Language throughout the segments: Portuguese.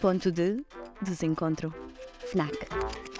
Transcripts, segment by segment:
Ponto de desencontro. FNAC.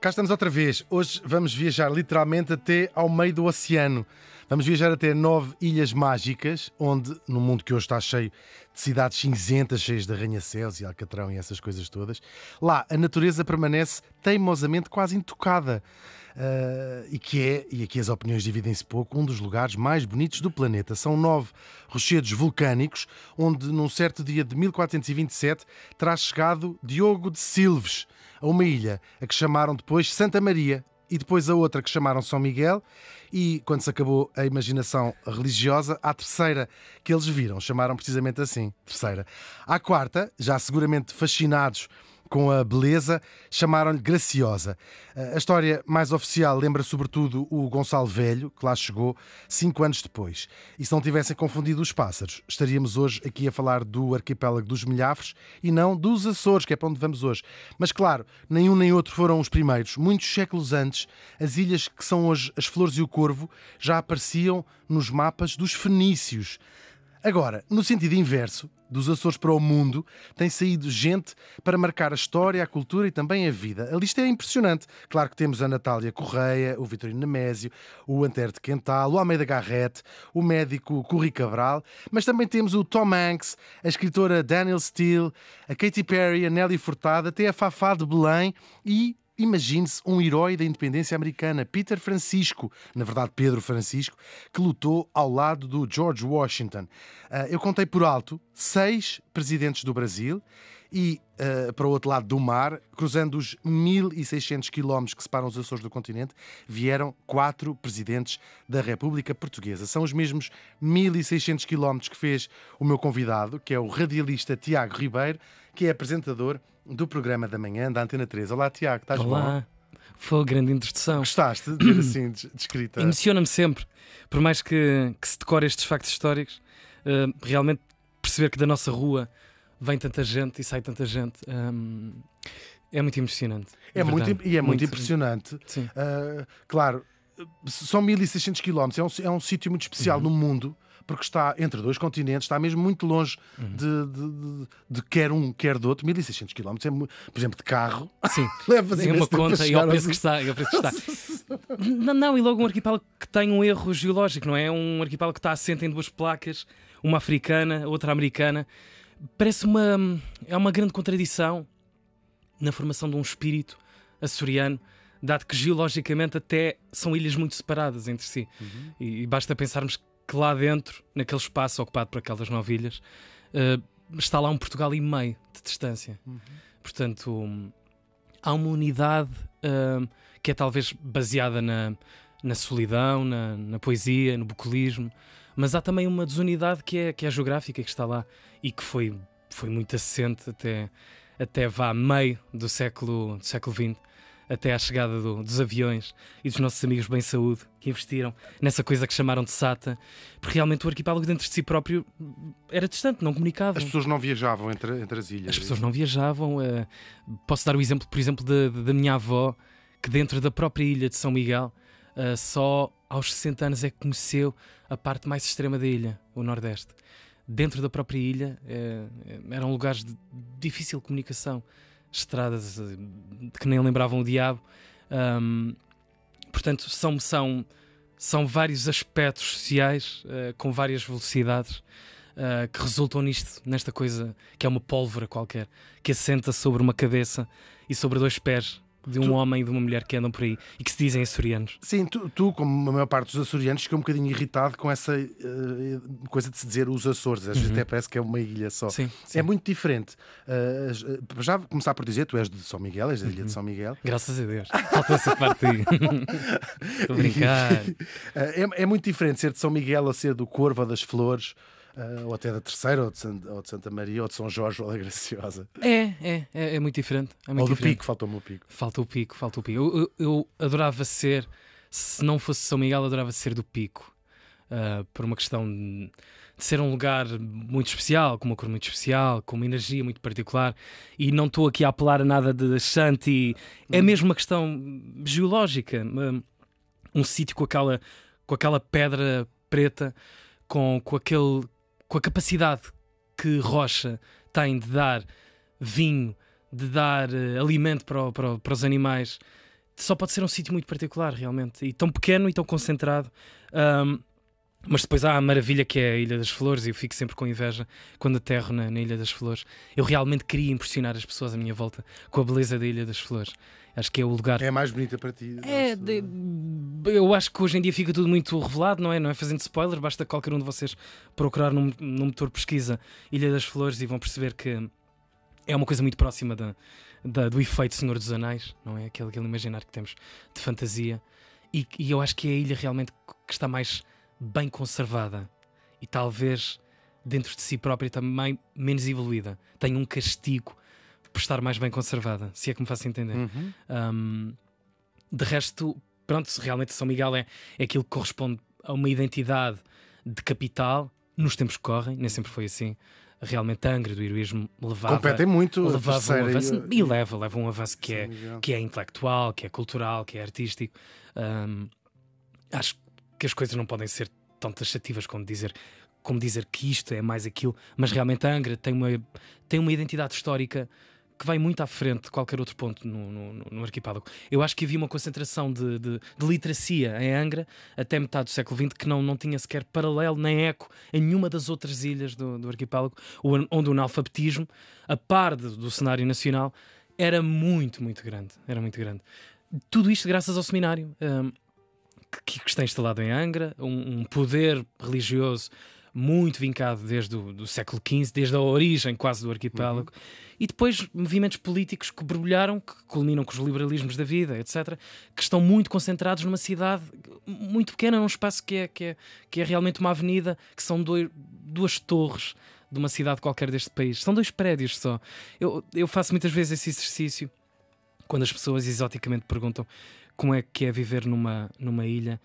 Cá estamos outra vez. Hoje vamos viajar literalmente até ao meio do oceano. Vamos viajar até nove ilhas mágicas, onde, no mundo que hoje está cheio de cidades cinzentas, cheias de arranha-céus e alcatrão e essas coisas todas, lá a natureza permanece teimosamente quase intocada. Uh, e que é, e aqui as opiniões dividem-se pouco, um dos lugares mais bonitos do planeta. São nove rochedos vulcânicos, onde num certo dia de 1427 terá chegado Diogo de Silves a uma ilha, a que chamaram depois Santa Maria, e depois a outra que chamaram São Miguel, e quando se acabou a imaginação religiosa, a terceira que eles viram, chamaram precisamente assim, terceira. À quarta, já seguramente fascinados com a beleza, chamaram-lhe Graciosa. A história mais oficial lembra sobretudo o Gonçalo Velho, que lá chegou cinco anos depois. E se não tivessem confundido os pássaros, estaríamos hoje aqui a falar do arquipélago dos Milhafres e não dos Açores, que é para onde vamos hoje. Mas claro, nenhum nem outro foram os primeiros. Muitos séculos antes, as ilhas que são hoje as Flores e o Corvo já apareciam nos mapas dos fenícios. Agora, no sentido inverso, dos Açores para o mundo, tem saído gente para marcar a história, a cultura e também a vida. A lista é impressionante. Claro que temos a Natália Correia, o Vitorino Nemésio, o Antero de Quental, o Almeida Garrett, o médico Curri Cabral, mas também temos o Tom Hanks, a escritora Daniel Steele, a Katy Perry, a Nelly Furtado, até a Fafá de Belém e Imagine-se um herói da independência americana, Peter Francisco, na verdade Pedro Francisco, que lutou ao lado do George Washington. Ah, eu contei por alto seis presidentes do Brasil e uh, para o outro lado do mar, cruzando os 1.600 quilómetros que separam os Açores do continente, vieram quatro presidentes da República Portuguesa. São os mesmos 1.600 quilómetros que fez o meu convidado, que é o radialista Tiago Ribeiro, que é apresentador do programa da manhã da Antena 3. Olá, Tiago, estás Olá. bom? Foi grande introdução. Gostaste de ver assim descrita? Emociona-me sempre. Por mais que, que se decore estes factos históricos, uh, realmente perceber que da nossa rua vem tanta gente e sai tanta gente. Um, é muito emocionante. É muito, e é muito, muito impressionante. Sim. Uh, claro, são 1600 km, é um, é um sítio muito especial uhum. no mundo porque está entre dois continentes, está mesmo muito longe uhum. de, de, de, de, quer um, quer do outro. 1600 km, é, por exemplo, de carro. Sim, leva assim uma conta e ao preço que está. Ao preço que está. não, não, e logo um arquipélago que tem um erro geológico, não é? Um arquipélago que está assente em duas placas, uma africana, outra americana. Parece uma. É uma grande contradição na formação de um espírito açoriano dado que geologicamente até são ilhas muito separadas entre si. Uhum. E, e, basta pensarmos que lá dentro, naquele espaço ocupado por aquelas nove ilhas, uh, está lá um Portugal e meio de distância. Uhum. Portanto, um, há uma unidade uh, que é talvez baseada na, na solidão, na, na, poesia, no bucolismo, mas há também uma desunidade que é, que é geográfica, que está lá e que foi, foi muito assente até, até vá meio do século, do século XX até à chegada do, dos aviões e dos nossos amigos bem saúde que investiram nessa coisa que chamaram de SATA, porque realmente o arquipélago dentro de si próprio era distante, não comunicava. As pessoas não viajavam entre, entre as ilhas. As pessoas não viajavam. Uh, posso dar o exemplo, por exemplo, da minha avó, que dentro da própria ilha de São Miguel, uh, só aos 60 anos é que conheceu a parte mais extrema da ilha, o Nordeste. Dentro da própria ilha uh, eram lugares de difícil comunicação estradas eh, que nem lembravam o diabo. Um, portanto, são, são, são vários aspectos sociais uh, com várias velocidades uh, que resultam nisto, nesta coisa que é uma pólvora qualquer, que assenta sobre uma cabeça e sobre dois pés de um tu... homem e de uma mulher que andam por aí e que se dizem açorianos. Sim, tu, tu como a maior parte dos açorianos, ficou um bocadinho irritado com essa uh, coisa de se dizer os Açores. Às vezes uhum. até parece que é uma ilha só. Sim, sim. É muito diferente. Uh, já começar por dizer, tu és de São Miguel, és da ilha uhum. de São Miguel. Graças a Deus. Falta essa parte aí. Estou a brincar. é, é muito diferente ser de São Miguel ou ser do Corvo ou das Flores. Uh, ou até da Terceira, ou de, Santa, ou de, Santa Maria, ou de São Jorge, ou da Graciosa. É, é, é, é muito diferente. É muito ou do diferente. Pico, faltou-me o Pico. Falta o Pico, falta o Pico. Eu, eu, eu, adorava ser, se não fosse São Miguel, adorava ser do Pico. Uh, por uma questão de, de, ser um lugar muito especial, com uma cor muito especial, com uma energia muito particular. E não estou aqui a apelar a nada de Shanti. É hum. mesmo uma questão geológica. Um, um sítio com aquela, com aquela pedra preta, com, com aquele com a capacidade que Rocha tem de dar vinho, de dar uh, alimento para, para, para, os animais, só pode ser um sítio muito particular, realmente. E tão pequeno e tão concentrado. Um, mas depois há a maravilha que é a Ilha das Flores, e eu fico sempre com inveja quando aterro na, na, Ilha das Flores. Eu realmente queria impressionar as pessoas à minha volta com a beleza da Ilha das Flores. Acho que é o lugar. É a mais bonita para ti. É, de... eu acho que hoje em dia fica tudo muito revelado, não é? Não é fazendo spoiler, basta qualquer um de vocês procurar num, num motor pesquisa Ilha das Flores e vão perceber que é uma coisa muito próxima da, da, do efeito Senhor dos Anéis, não é? Aquele, aquele imaginário que temos de fantasia. E, e eu acho que é a ilha realmente que está mais bem conservada e talvez dentro de si própria também menos evoluída. Tem um castigo por estar mais bem conservada, se é que me faço entender. Uhum. Um, de resto, pronto, realmente São Miguel é, é aquilo que corresponde a uma identidade de capital nos tempos que correm, nem sempre foi assim. Realmente a Angra do heroísmo levava, Competem muito levava um avanço, e, e leva, leva um avanço que é, que é intelectual, que é cultural, que é artístico. Um, acho que as coisas não podem ser tão taxativas como dizer como dizer que isto é mais aquilo, mas realmente a Angra tem uma, tem uma identidade histórica que vai muito à frente de qualquer outro ponto no, no, no arquipélago. Eu acho que havia uma concentração de, de, de, literacia em Angra até metade do século XX que não, não tinha sequer paralelo nem eco em nenhuma das outras ilhas do, do arquipélago, onde o analfabetismo, a par de, do cenário nacional, era muito, muito grande. Era muito grande. Tudo isto graças ao seminário. Um, que, que, está instalado em Angra, um, um poder religioso muito vincado desde o século XV, desde a origem quase do arquipélago, uhum. e depois movimentos políticos que brilharam, que culminam com os liberalismos da vida, etc., que estão muito concentrados numa cidade muito pequena, num espaço que é, que é, que é realmente uma avenida, que são dois, duas torres de uma cidade qualquer deste país. São dois prédios só. Eu, eu faço muitas vezes esse exercício quando as pessoas exoticamente perguntam como é que é viver numa, numa ilha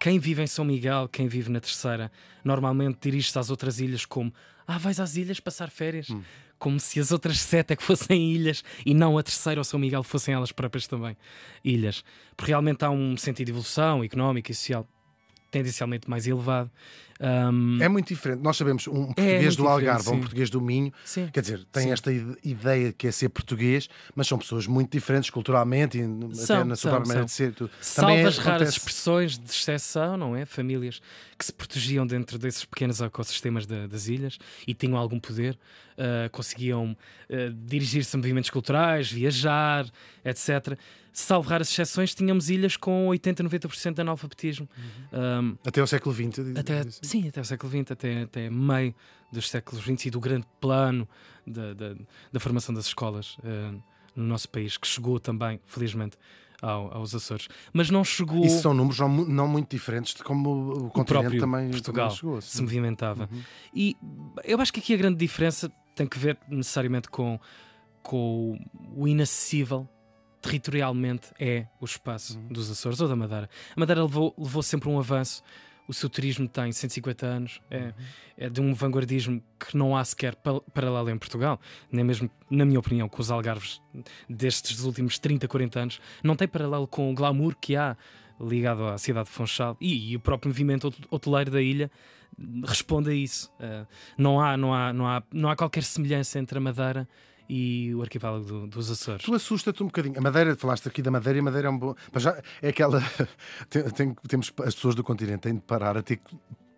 quem vive em São Miguel, quem vive na Terceira, normalmente dirige-se às outras ilhas como ah, vais às ilhas passar férias. Hum. Como se as outras sete é que fossem ilhas e não a Terceira ou São Miguel fossem elas próprias também ilhas. Porque realmente há um sentido de evolução económica e social tendencialmente mais elevado. Um... É muito diferente. Nós sabemos um é português é do Algarve ou um português do Minho, sim. quer dizer, tem sim. esta ideia que é ser português, mas são pessoas muito diferentes culturalmente e são, até na sua própria maneira de ser. Salvo as raras expressões de exceção, não é? Famílias que se protegiam dentro desses pequenos ecossistemas das ilhas e tinham algum poder, uh, conseguiam uh, dirigir-se a movimentos culturais, viajar, etc salvo raras exceções, tínhamos ilhas com 80, 90% de analfabetismo. Uhum. Um, até ao século XX? Até, sim, até ao século XX, até, até meio dos séculos XX e do grande plano da, da, da formação das escolas uh, no nosso país, que chegou também, felizmente, ao, aos Açores. Mas não chegou. Isso são números não, não muito diferentes de como o, o continente também, Portugal também chegou, se movimentava. Uhum. E eu acho que aqui a grande diferença tem que ver necessariamente com, com o inacessível territorialmente é o espaço uhum. dos Açores ou da Madeira. A Madeira levou, levou sempre um avanço. O seu turismo tem 150 anos, é, uhum. é de um vanguardismo que não há sequer paralelo em Portugal, nem mesmo, na minha opinião, com os algarves destes últimos 30, 40 anos, não tem paralelo com o glamour que há ligado à cidade de Funchal e, e o próprio movimento hoteleiro da ilha responde a isso. Uh, não, há, não, há, não, há, não há qualquer semelhança entre a Madeira e o arquipélago do, dos Açores. Tu assusta-te um bocadinho. A Madeira, falaste aqui da Madeira e a Madeira é um bom. Mas já é aquela. tem, tem, temos, as pessoas do continente têm de parar a ter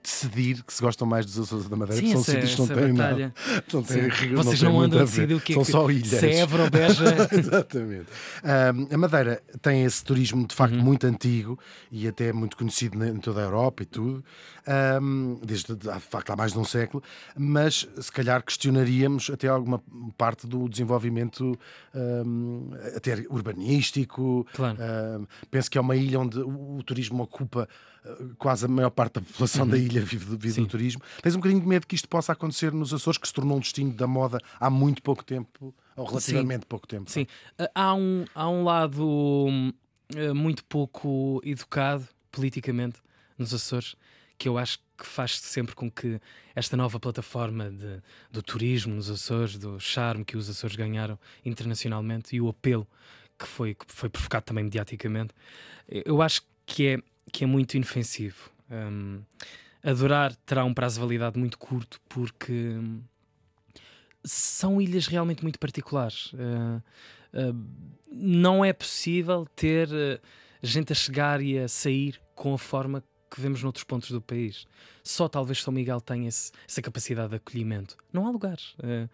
decidir que se gostam mais dos Açores da Madeira, Sim, são sítios que não têm batalha. nada. Não têm, Vocês não, não, têm andam a decidir o que é São que só ilhas. se é Évora ou Beja. Exatamente. Um, a Madeira tem esse turismo de facto Uhum. muito antigo e até muito conhecido em toda a Europa e tudo, um, desde de facto há mais de um século, mas se calhar questionaríamos até alguma parte do desenvolvimento um, até urbanístico. Claro. Penso que é uma ilha onde o, o turismo ocupa quase a maior parte da população da ilha vive, do- vive Uhum. Sim. do turismo. Tens um bocadinho de medo que isto possa acontecer nos Açores, que se tornou um destino da moda há muito pouco tempo, ou relativamente pouco tempo. Sim, Uh, há um, há um lado hum, uh, muito pouco educado politicamente nos Açores que eu acho que faz sempre com que esta nova plataforma de, do turismo nos Açores, do charme que os Açores ganharam internacionalmente e o apelo que foi, que foi provocado também mediaticamente, eu acho que é, que é muito inofensivo. Um, adorar terá um prazo de validade muito curto porque hum, são ilhas realmente muito particulares. Uh, uh, não é possível ter uh, gente a chegar e a sair com a forma que vemos noutros pontos do país. Só talvez São Miguel tenha esse- essa capacidade de acolhimento. Não há lugares. Uh,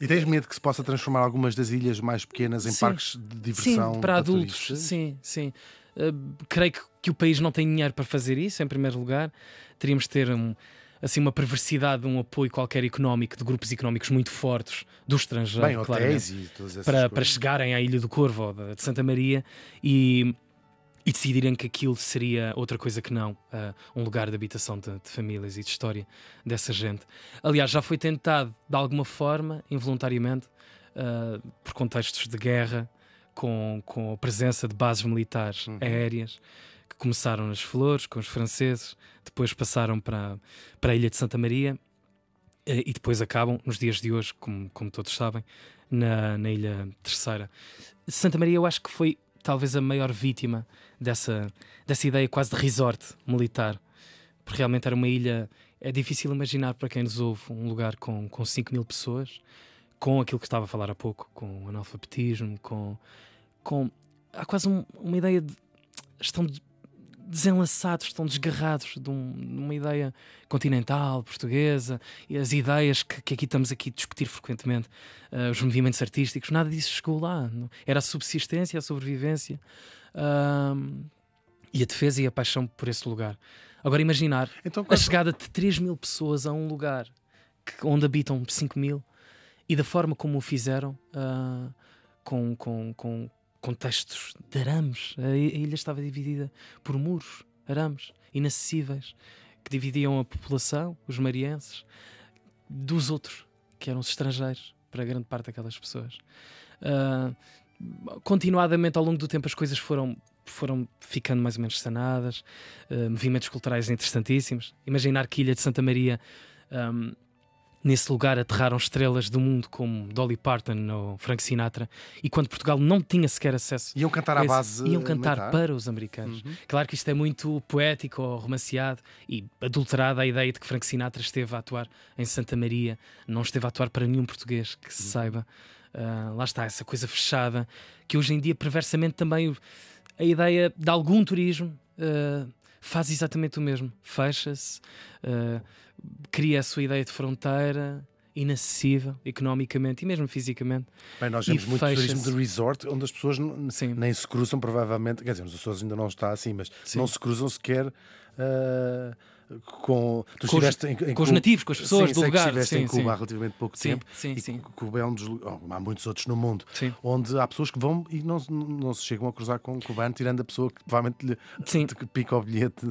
E tens medo que se possa transformar algumas das ilhas mais pequenas em Sim. parques de diversão sim, para adultos. turistas? Sim, sim. Uh, creio que, que o país não tem dinheiro para fazer isso, em primeiro lugar. Teríamos de ter um, assim, uma perversidade, um apoio qualquer económico de grupos económicos muito fortes do estrangeiro. Bem, claramente. para, para chegarem à Ilha do Corvo ou de de Santa Maria e, e decidirem que aquilo seria outra coisa que não ah, um lugar de habitação de, de famílias e de história dessa gente. Aliás, já foi tentado de alguma forma, involuntariamente, ah, por contextos de guerra, com, com a presença de bases militares Uhum. aéreas que começaram nas Flores com os franceses, depois passaram para, para a Ilha de Santa Maria eh, e depois acabam, nos dias de hoje, como, como todos sabem, na, na Ilha Terceira. Santa Maria, eu acho que foi talvez a maior vítima dessa, dessa ideia quase de resort militar, porque realmente era uma ilha. É difícil imaginar para quem nos ouve um lugar com, com 5 mil pessoas, com aquilo que estava a falar há pouco, com analfabetismo, com. com há quase um- uma ideia de. Estão de- desenlaçados, estão desgarrados de, um- de uma ideia continental, portuguesa, e as ideias que, que aqui estamos aqui a discutir frequentemente, ah, os movimentos artísticos, nada disso chegou lá. não- Era a subsistência, a sobrevivência ahm, e a defesa e a paixão por esse lugar. Agora imaginar Então, a chegada de 3 mil pessoas a um lugar que- onde habitam 5 mil e da forma como o fizeram, ah, com, com, com contextos de arames. A a ilha estava dividida por muros, arames, inacessíveis, que dividiam a população, os marienses, dos outros, que eram os estrangeiros, para grande parte daquelas pessoas. Ah, continuadamente, ao longo do tempo, as coisas foram foram ficando mais ou menos sanadas, uh, movimentos culturais interessantíssimos. Imaginar que Ilha de Santa Maria, um, nesse lugar, aterraram estrelas do mundo como Dolly Parton ou Frank Sinatra, e quando Portugal não tinha sequer acesso Iam cantar à base. iam cantar militar? para os americanos. Uhum. Claro que isto é muito poético ou romanceado e adulterado a ideia de que Frank Sinatra esteve a atuar em Santa Maria, não esteve a atuar para nenhum português que se saiba. Ah, lá está, essa coisa fechada que hoje em dia, perversamente, também a ideia de algum turismo ah, faz exatamente o mesmo. Fecha-se, ah, cria a sua ideia de fronteira. Inacessível economicamente e mesmo fisicamente. Bem, nós temos muito turismo de resort onde as pessoas Sim. nem se cruzam, provavelmente. Quer dizer, nos Açores ainda não está assim, mas não se cruzam sequer ah, com. Tu Com os- em, em com os nativos, com as pessoas sim, do sei que lugar. estiveste Sim, em Cuba sim. há relativamente pouco Sim, tempo. sim, e sim. Cuba é um dos. oh, há muitos outros no mundo. Onde há pessoas que vão e não, não se chegam a cruzar com um cubano, tirando a pessoa que provavelmente lhe pica o bilhete,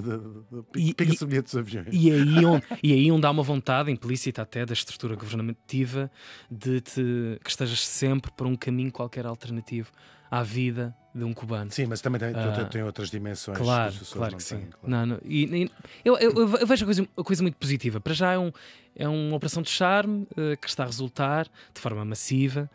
pica-se e- o bilhete dos aviões. E aí, onde, e aí onde há uma vontade implícita até da estrutura governativa de te- que estejas sempre por um caminho qualquer alternativo à vida de um cubano. Sim, mas também tem, Ah, tem outras dimensões. Claro, que claro não que sim. têm, claro. Não, não, e- e- eu, eu- eu vejo a coisa, a coisa muito positiva. Para já é, um, é uma operação de charme eh, que está a resultar de forma massiva,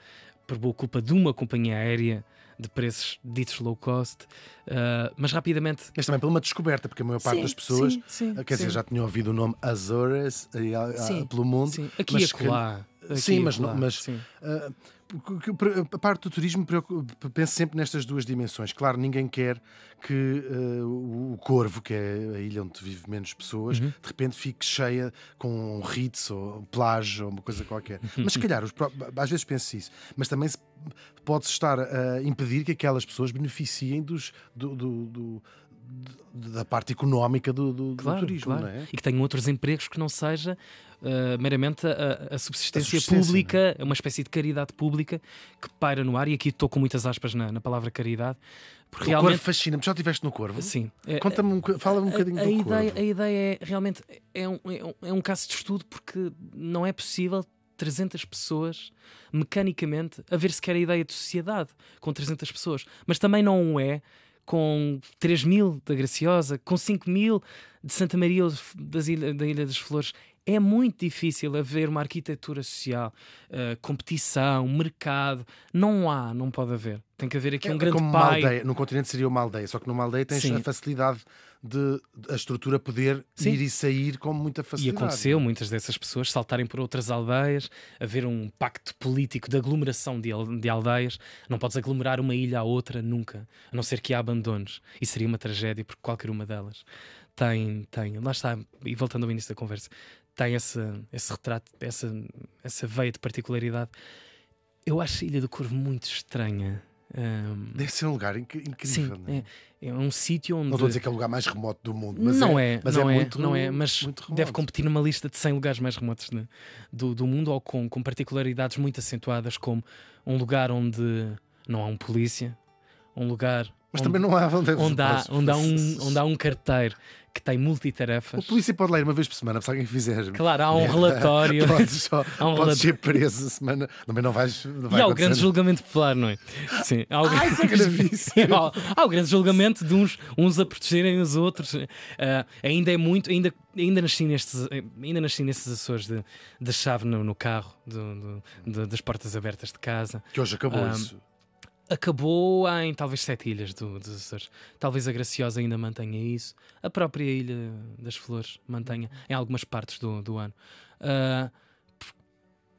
por boa culpa de uma companhia aérea de preços ditos low cost, eh, mas rapidamente. Mas também pela uma descoberta, porque a maior parte Sim, das pessoas, sim, sim, quer dizer, já tinham ouvido o nome Azores ah, pelo mundo, Sim, aqui mas e acolá. sim, mas, não, mas sim. Uh, a parte do turismo penso sempre nestas duas dimensões. Claro, ninguém quer que uh, o Corvo, que é a ilha onde vive menos pessoas, uhum. de repente fique cheia com um Ritz ou plágio ou uma coisa qualquer. Mas se calhar, às vezes penso isso. Mas também se pode estar a impedir que aquelas pessoas beneficiem dos, do, do, do da parte económica do, do, claro, do turismo. Claro. É? E que tenham outros empregos que não seja uh, meramente a, a, subsistência a, pública, é? uma espécie de caridade pública que paira no ar. E aqui estou com muitas aspas na, na palavra caridade. Porque o realmente... corvo fascina-me. Já estiveste no corvo? Sim. Conta-me um, fala-me um bocadinho a, do ideia, corvo. A ideia é realmente é um, é, um, é um caso de estudo porque não é possível 300 pessoas mecanicamente haver sequer a ideia de sociedade com 300 pessoas. Mas também não é com 3 mil da Graciosa, com 5 mil de Santa Maria das Ilha, da Ilha das Flores. É muito difícil haver uma arquitetura social, uh, competição, mercado. Não há, não pode haver. Tem que haver aqui é, um grande como pai. Uma aldeia. No continente seria uma aldeia, só que numa aldeia tens Sim. a facilidade de a estrutura poder Sim. ir e sair com muita facilidade. E aconteceu muitas dessas pessoas saltarem por outras aldeias, haver um pacto político de aglomeração de, de aldeias. Não podes aglomerar uma ilha à outra nunca, a não ser que a abandones. E seria uma tragédia, porque qualquer uma delas tem, tem, lá está, e voltando ao início da conversa, tem esse, esse retrato, essa, essa veia de particularidade. Eu acho a Ilha do Corvo muito estranha. Um... Deve ser um lugar inc incrível. Sim, é? É, é? um sítio onde. Não estou a dizer que é o lugar mais remoto do mundo, mas não é, é, mas não é, é muito, não é, mas deve competir numa lista de 100 lugares mais remotos de, do, do mundo ou com, com particularidades muito acentuadas, como um lugar onde não há um polícia, um lugar mas onde, também não há onde, onde, há, onde, há um, onde há um carteiro que tem multitarefas. O polícia pode ler uma vez por semana, se alguém fizer. Claro, há um relatório. podes só, há um podes ser preso semana. Também não vais. Não vai e há o grande julgamento popular, não é? Sim. Há o, Ai, é há, há o grande julgamento de uns, uns a protegerem os outros. Uh, ainda é muito. Ainda, ainda, nasci nestes, ainda nasci nesses Açores de, de chave no, no carro, do, do, de, das portas abertas de casa. Que hoje acabou uh, isso acabou em talvez sete ilhas do, dos Açores. Talvez a Graciosa ainda mantenha isso. A própria Ilha das Flores mantenha em algumas partes do, do ano. Uh,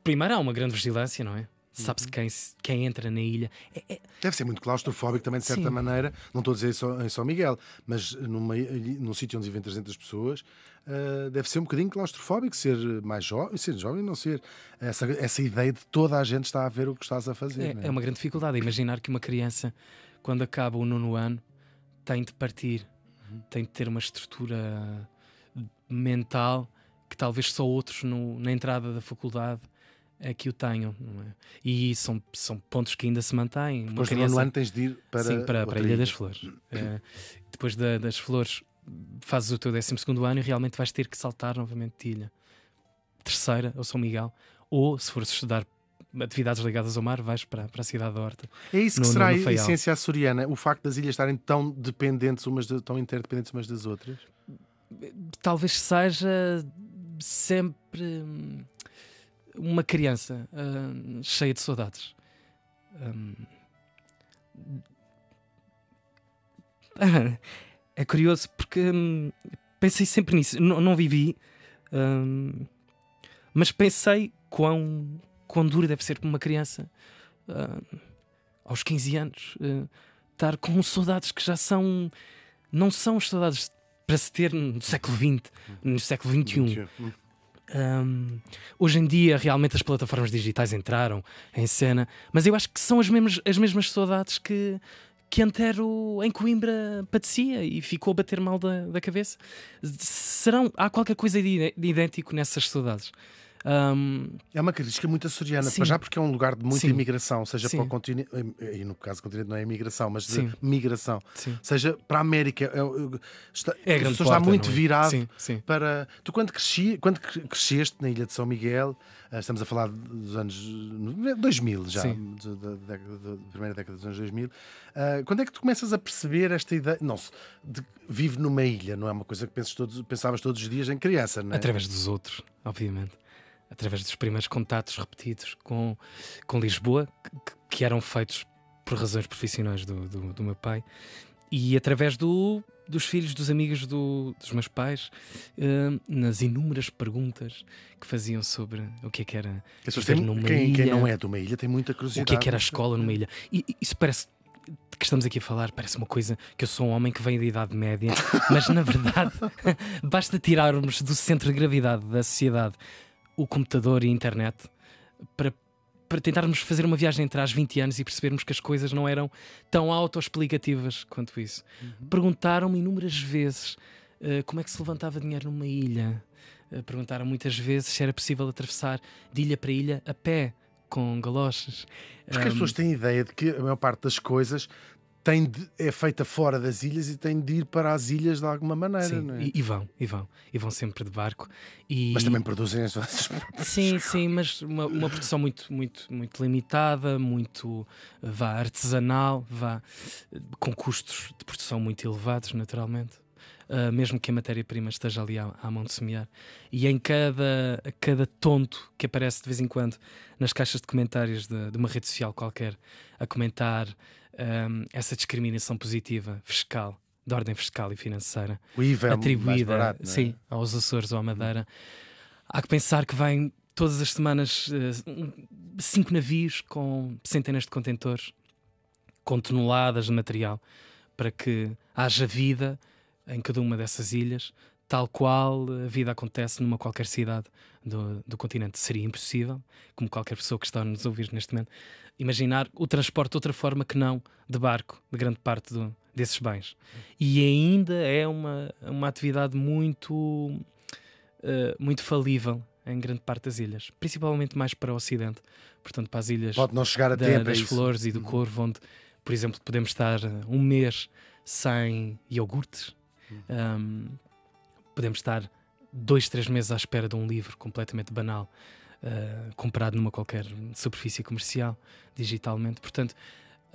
primeiro há uma grande vigilância, não é? Sabe-se uhum. quem, quem entra na ilha. É, é... Deve ser muito claustrofóbico também, de certa Sim. maneira. Não estou a dizer só, em São Miguel, mas numa, num sítio onde vivem 300 pessoas, uh, deve ser um bocadinho claustrofóbico ser mais jovem, ser jovem não ser. Essa, essa ideia de toda a gente está a ver o que estás a fazer. É, é? é uma grande dificuldade. Imaginar que uma criança, quando acaba o nono ano, tem de partir, uhum. tem de ter uma estrutura mental que talvez só outros no, na entrada da faculdade é que o tenham. É? E são, são pontos que ainda se mantêm. Depois criança... do ano tens de ir para, Sim, para, para a Ilha das Flores. é, depois da, das Flores fazes o teu 12 ano e realmente vais ter que saltar novamente de ilha. Terceira, ou São Miguel. Ou, se fores estudar atividades ligadas ao mar, vais para, para a cidade da Horta. É isso que no, será no, a essência açoriana? O facto das ilhas estarem tão dependentes umas de, tão interdependentes umas das outras? Talvez seja sempre hum, uma criança uh, cheia de saudades. Um, é curioso porque um, pensei sempre nisso. N não vivi, um, mas pensei quão, quão duro deve ser para uma criança aos 15 anos estar com saudades que já são. Não são saudades para se ter no século XX, no século XXI. Um, hoje em dia, realmente, as plataformas digitais entraram em cena, mas eu acho que são as mesmas, as mesmas saudades que, que Antero em Coimbra padecia e ficou a bater mal da, da cabeça. Serão, há qualquer coisa de, de idêntico nessas saudades. Um... É uma característica muito açoriana, para já porque é um lugar de muita Sim. imigração, seja Sim. para o continente, e no caso do continente não é imigração, mas de Sim. migração, seja para a América. É, está, é a porta, está muito é? virado para. Tu, quando, cresci, quando cresceste na Ilha de São Miguel, eh, estamos a falar dos anos 2000 já, da, da, da, primeira década dos anos 2000, uh, eh, quando é que tu começas a perceber esta ideia? Não, de, vive numa ilha, não é uma coisa que todos, pensavas todos os dias em criança, não é? Através dos outros, obviamente através dos primeiros contatos repetidos com, com Lisboa, que, que eram feitos por razões profissionais do, do, do, meu pai, e através do dos filhos, dos amigos do, dos meus pais, uh, nas inúmeras perguntas que faziam sobre o que é que era. Tem, numa quem, ilha, quem não é de uma ilha tem muita curiosidade. O que é que era a escola numa ilha. E, isso parece que estamos aqui a falar parece uma coisa que eu sou um homem que vem da Idade Média, mas na verdade basta tirarmos do centro de gravidade da sociedade o computador e a internet para para tentarmos fazer uma viagem entre as 20 anos e percebermos que as coisas não eram tão autoexplicativas quanto isso. Uhum. Perguntaram-me inúmeras vezes uh, como é que se levantava dinheiro numa ilha. Uh, perguntaram muitas vezes se era possível atravessar de ilha para ilha a pé, com galoches. Porque um, as pessoas têm ideia de que a maior parte das coisas tem de, é feita fora das ilhas e tem de ir para as ilhas de alguma maneira. Sim, é? e, e, vão, e vão, e vão sempre de barco. E... Mas também produzem as vossas Sim, sim, mas uma, uma, produção muito, muito, muito limitada, muito vá, artesanal, vá, com custos de produção muito elevados, naturalmente. Uh, mesmo que a matéria-prima esteja ali à, à, mão de semear. E em cada, cada tonto que aparece de vez em quando nas caixas de comentários de, de uma rede social qualquer, a comentar um, essa discriminação positiva fiscal, de ordem fiscal e financeira, IVA atribuída é barato, é? sim, aos Açores ou à Madeira. Há que pensar que vêm todas as semanas uh, cinco navios com centenas de contentores, com toneladas de material, para que haja vida em cada uma dessas ilhas, tal qual a vida acontece numa qualquer cidade do, do continente. Seria impossível, como qualquer pessoa que está a nos ouvir neste momento, imaginar o transporte de outra forma que não de barco, de grande parte do, desses bens. E ainda é uma, uma atividade muito, uh, muito falível em grande parte das ilhas, principalmente mais para o Ocidente, portanto, para as ilhas Pode não chegar a da, tempo, das é Flores e do uhum. Corvo, onde, por exemplo, podemos estar um mês sem iogurtes, uhum. um, podemos estar dois, três meses à espera de um livro completamente banal uh, comprado numa qualquer superfície comercial, digitalmente. Portanto,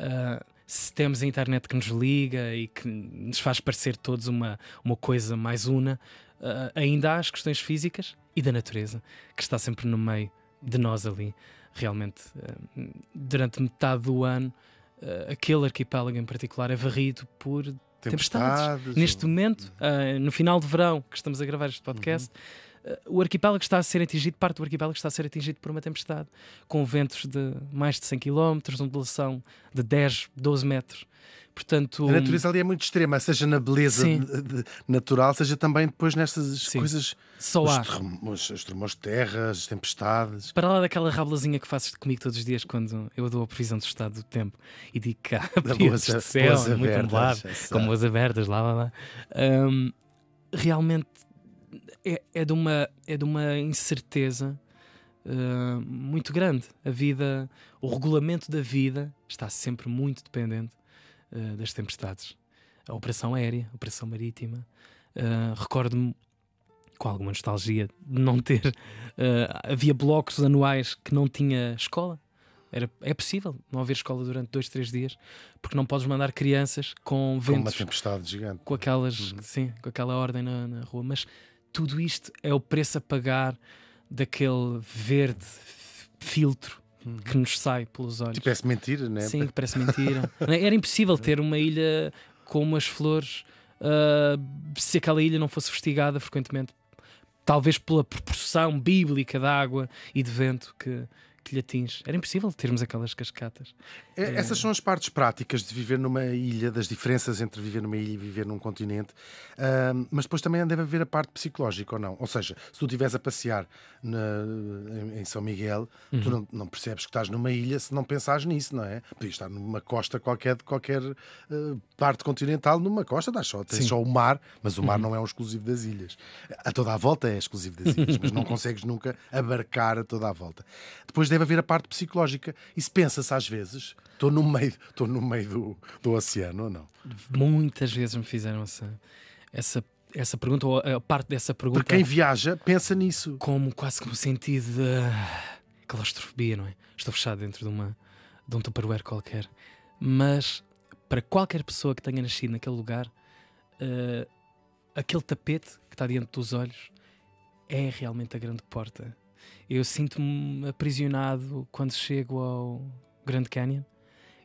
uh, se temos a internet que nos liga e que nos faz parecer todos uma, uma coisa mais una, uh, ainda há as questões físicas e da natureza, que está sempre no meio de nós ali. Realmente, durante metade do ano, aquele arquipélago em particular é varrido por tempestades. tempestades. Neste momento, no final de verão, que estamos a gravar este podcast. Uhum o arquipélago está a ser atingido, parte do arquipélago está a ser atingido por uma tempestade, com ventos de mais de 100 km, ondulação de 10, 12 metros. Portanto, a natureza ali é muito extrema, seja na beleza de, de, natural, seja também depois nestas sim. coisas. Só os os tremores de terra, as tempestades. Para lá daquela rablazinha que fazes comigo todos os dias quando eu dou a previsão do estado do tempo e digo que há períodos de céu muito nublado, com boas abertas, lá, lá, lá. Um, realmente é, é, de, uma, é de uma incerteza uh, muito grande. A vida, o regulamento da vida está sempre muito dependente uh, das tempestades. A operação aérea, a operação marítima. Uh, Recordo-me com alguma nostalgia de não ter. havia blocos anuais que não tinha escola. Era, é possível não haver escola durante dois, três dias, porque não podes mandar crianças com ventos. Com uma tempestade gigante. Com aquelas, uhum. sim, com aquela ordem na, na rua. Mas tudo isto é o preço a pagar daquele verde filtro que nos sai pelos olhos. Que parece mentira, não é? Sim, que parece mentira. Era impossível ter uma ilha com umas flores uh, se aquela ilha não fosse investigada frequentemente. Talvez pela proporção bíblica de água e de vento que, atinge. Era impossível termos aquelas cascatas. É, essas são as partes práticas de viver numa ilha, das diferenças entre viver numa ilha e viver num continente. Uh, mas depois também deve haver a parte psicológica ou não. Ou seja, se tu estiveres a passear na, em São Miguel, uhum. tu não, não, percebes que estás numa ilha se não pensares nisso, não é? Podias estar numa costa qualquer de qualquer uh, parte continental, numa costa, dás só, tens Sim. só o mar, mas o mar uhum. não é um exclusivo das ilhas. A toda a volta é exclusivo das ilhas, mas não consegues nunca abarcar a toda a volta. Depois deve haver a parte psicológica. E se pensa-se às vezes, estou no meio, estou no meio do, do oceano ou não? Muitas vezes me fizeram essa, essa, essa pergunta, ou a parte dessa pergunta. Para quem viaja, pensa nisso. Como quase como sentido de claustrofobia, não é? Estou fechado dentro de, uma, de um tupperware qualquer. Mas para qualquer pessoa que tenha nascido naquele lugar, uh, aquele tapete que está diante dos olhos é realmente a grande porta eu sinto-me aprisionado quando chego ao Grand Canyon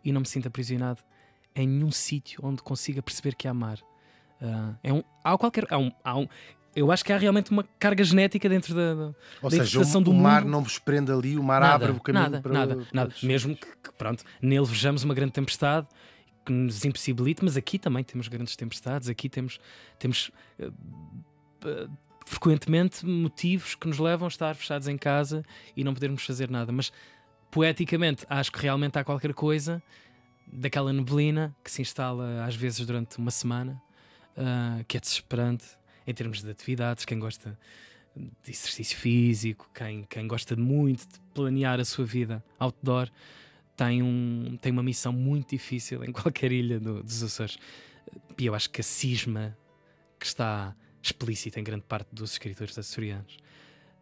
e não me sinto aprisionado em nenhum sítio onde consiga perceber que há mar. Uh, é um, há qualquer. Há um, há um, eu acho que há realmente uma carga genética dentro da, da Ou da seja, o, do o mar não vos prende ali, o mar nada, abre o caminho nada, para nada, para nada. Mesmo que, que, pronto, nele vejamos uma grande tempestade que nos impossibilite, mas aqui também temos grandes tempestades, aqui temos, temos uh, uh, frequentemente motivos que nos levam a estar fechados em casa e não podermos fazer nada. Mas poeticamente acho que realmente há qualquer coisa daquela neblina que se instala às vezes durante uma semana, uh, que é desesperante em termos de atividades. Quem gosta de exercício físico, quem, quem gosta muito de planear a sua vida outdoor, tem, um, tem uma missão muito difícil em qualquer ilha do, dos Açores. E eu acho que a cisma que está explícita em grande parte dos escritores açorianos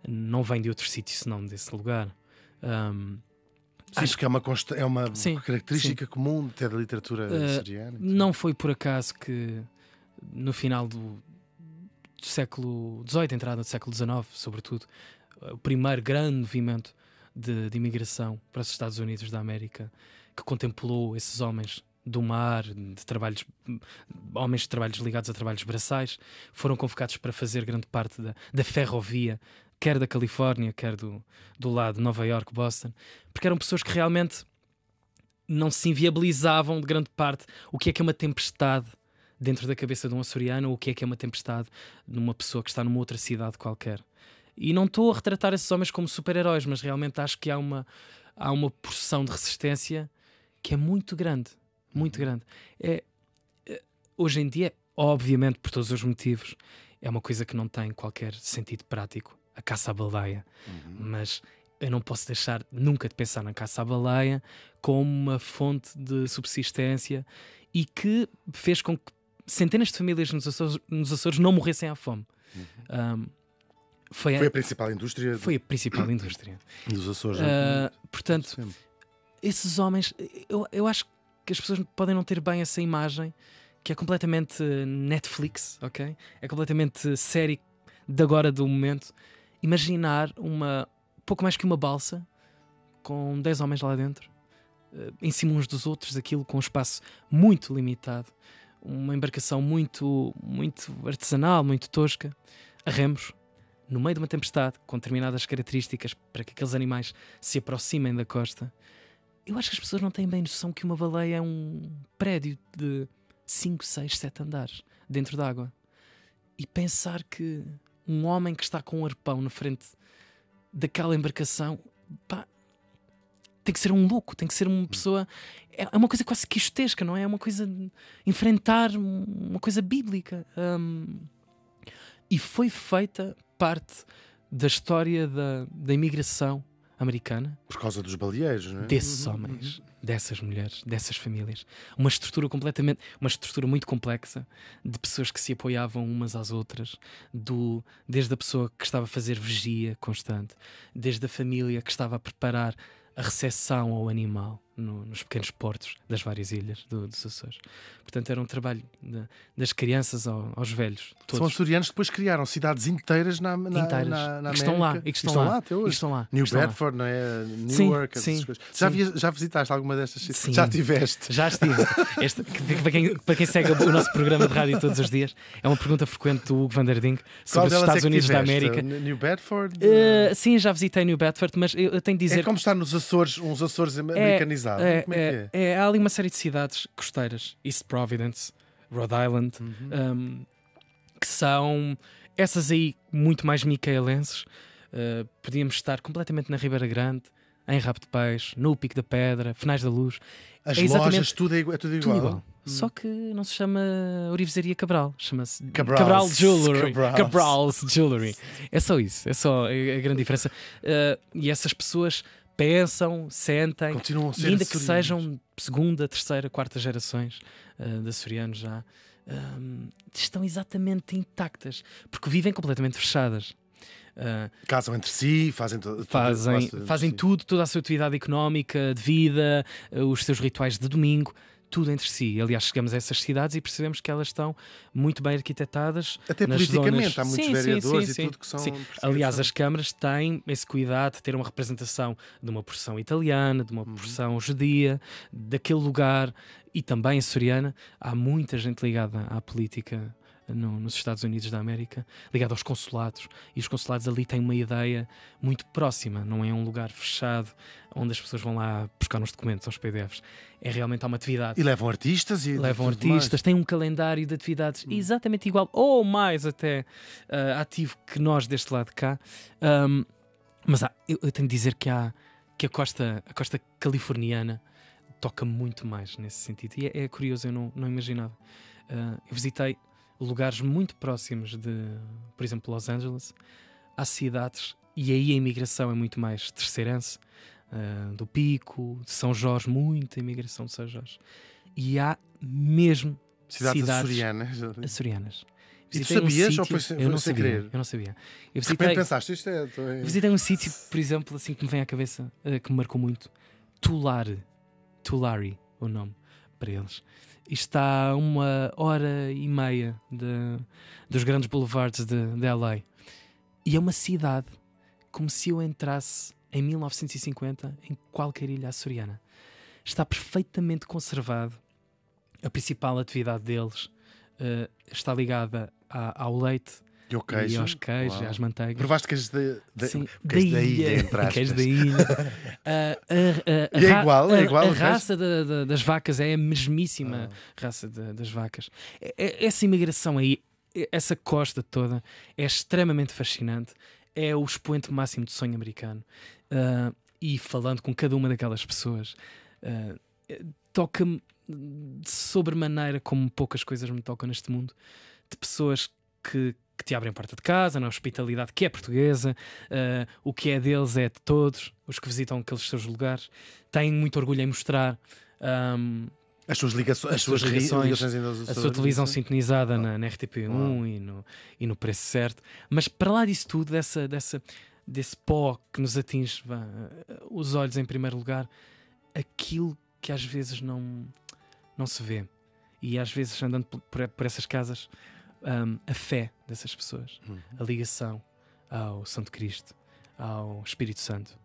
não vem de outro sítio senão desse lugar. Um, Sim, acho que é uma, é uma sim, característica sim. comum até da literatura uh, açoriana. Não foi por acaso que no final do, do século XVIII, entrada do século XIX, sobretudo, o primeiro grande movimento de, de imigração para os Estados Unidos da América que contemplou esses homens do mar, de trabalhos, homens de trabalhos ligados a trabalhos braçais, foram convocados para fazer grande parte da, da ferrovia quer da Califórnia, quer do, do lado de Nova York, Boston, porque eram pessoas que realmente não se inviabilizavam de grande parte o que é que é uma tempestade dentro da cabeça de um açoriano ou o que é que é uma tempestade numa pessoa que está numa outra cidade qualquer. E não estou a retratar esses homens como super-heróis, mas realmente acho que há uma, há uma porção de resistência que é muito grande. Muito grande. É, é, hoje em dia, obviamente, por todos os motivos, é uma coisa que não tem qualquer sentido prático a caça à baleia. Uhum. Mas eu não posso deixar nunca de pensar na caça à baleia como uma fonte de subsistência e que fez com que centenas de famílias nos Açores, nos Açores não morressem à fome. Uhum. Um, foi, a, foi, a, principal indústria. Foi a principal indústria dos Açores. Uh, portanto, esses homens, eu, eu acho que as pessoas podem não ter bem essa imagem que é completamente Netflix, ok? É completamente série de agora do momento imaginar uma pouco mais que uma balsa com 10 homens lá dentro, uh, em cima uns dos outros, aquilo com um espaço muito limitado, uma embarcação muito, muito artesanal, muito tosca, a remos, no meio de uma tempestade, com determinadas características para que aqueles animais se aproximem da costa. Eu acho que as pessoas não têm bem noção que uma baleia é um prédio de 5, 6, 7 andares dentro d'água. E pensar que um homem que está com um arpão na frente daquela embarcação, pá, tem que ser um louco, tem que ser uma pessoa. É, é uma coisa quase quistesca, não é? É uma coisa enfrentar uma coisa bíblica. Um, e foi feita parte da história da, da imigração americana. Por causa dos baleeiros, não é? Desses homens, dessas mulheres, dessas famílias. Uma estrutura completamente, uma estrutura muito complexa de pessoas que se apoiavam umas às outras, do, desde a pessoa que estava a fazer vigia constante, desde a família que estava a preparar a recepção ao animal no, nos pequenos portos das várias ilhas do, dos Açores. Portanto, era um trabalho de, das crianças ao, aos velhos. Todos. São açorianos que depois criaram cidades inteiras na, na, inteiras. na, na que estão lá, e que estão, estão lá, até hoje. estão lá. New estão Bedford, lá. não é? Newark, sim, sim, Já, via, já visitaste alguma destas cidades? Sim. Já tiveste? Já estive. Este, para, quem, para quem segue o nosso programa de rádio todos os dias, é uma pergunta frequente do Hugo Vanderding sobre os Estados é Unidos da América. New Bedford? Uh, sim, já visitei New Bedford, mas eu, eu tenho de dizer. É como estar nos Açores, uns Açores americanizados. É, como é, é, é, é, há ali uma série de cidades costeiras, East Providence, Rhode Island, uhum. um, que são essas aí muito mais micaelenses. Uh, podíamos estar completamente na Ribeira Grande, em Rabo de Peixe, no Pico da Pedra, Finais da Luz. As é lojas, tudo é, igual. É tudo igual. Tudo igual. Hum. Só que não se chama Orivesaria Cabral, chama-se Cabral Jewelry. Cabral's Jewelry. É só isso, é só a grande diferença. Uh, e essas pessoas pensam, sentem, Continuam a ser ainda que sejam segunda, terceira, quarta gerações uh, de açorianos já, um, estão exatamente intactas, porque vivem completamente fechadas. Uh, Casam entre si, fazem, fazem, fazem si. tudo, toda a sua atividade económica, de vida, uh, os seus rituais de domingo tudo entre si. Aliás, chegamos a essas cidades e percebemos que elas estão muito bem arquitetadas. Até politicamente, zonas... há muitos sim, vereadores sim, sim, e tudo que são. Aliás, as câmaras têm esse cuidado de ter uma representação de uma porção italiana, de uma uhum. porção judia, daquele lugar e também açoriana. Há muita gente ligada à política no, nos Estados Unidos da América, ligado aos consulados. E os consulados ali têm uma ideia muito próxima, não é um lugar fechado onde as pessoas vão lá buscar uns documentos, aos PDFs. É realmente há uma atividade. E levam artistas e levam artistas, têm um calendário de atividades hum. exatamente igual, ou mais até uh, ativo que nós deste lado de cá. Um, mas há, eu, eu, tenho de dizer que há que a costa, a costa californiana toca muito mais nesse sentido. E é, é curioso, eu não, não imaginava. Uh, eu visitei lugares muito próximos de, por exemplo, Los Angeles. Há cidades, e aí a imigração é muito mais terceirense, uh, do Pico, de São Jorge, muita imigração de São Jorge. E há mesmo cidades, cidades açorianas. açorianas. E tu sabias um ou foi, eu não sem sabia, querer? Eu não sabia. Eu visitei, pensaste, isto é... Visitei um sítio, por exemplo, assim que me vem à cabeça, uh, que me marcou muito. Tulare. Tulare, o nome para eles. Está a uma hora e meia de, dos grandes boulevards de, de LA. E é uma cidade como se eu entrasse em 1950 em qualquer ilha açoriana. Está perfeitamente conservado. A principal atividade deles uh, está ligada a, ao leite e, queijo. e aos queijos, e às manteigas. Provaste queijos da, Sim, queijo da, ilha, ilha queijo da ilha. uh, e é igual, é igual. A, a raça das vacas é a mesmíssima ah. raça de, das vacas. É, é, essa imigração aí, essa costa toda, é extremamente fascinante. É o expoente máximo do sonho americano. Uh, e falando com cada uma daquelas pessoas, uh, toca-me de sobremaneira como poucas coisas me tocam neste mundo, de pessoas que, que te abrem porta de casa, na hospitalidade que é portuguesa, uh, o que é deles é de todos, os que visitam aqueles seus lugares, têm muito orgulho em mostrar. Um, as suas ligações, as, as suas ligações, a sua televisão sintonizada na, na, RTP1 oh. e, no, e no preço certo. Mas para lá disso tudo, dessa, dessa, desse pó que nos atinge vá, os olhos em primeiro lugar, aquilo que às vezes não, não se vê. E às vezes, andando por, por essas casas, um, a fé dessas pessoas, uhum. a ligação ao Santo Cristo, ao Espírito Santo,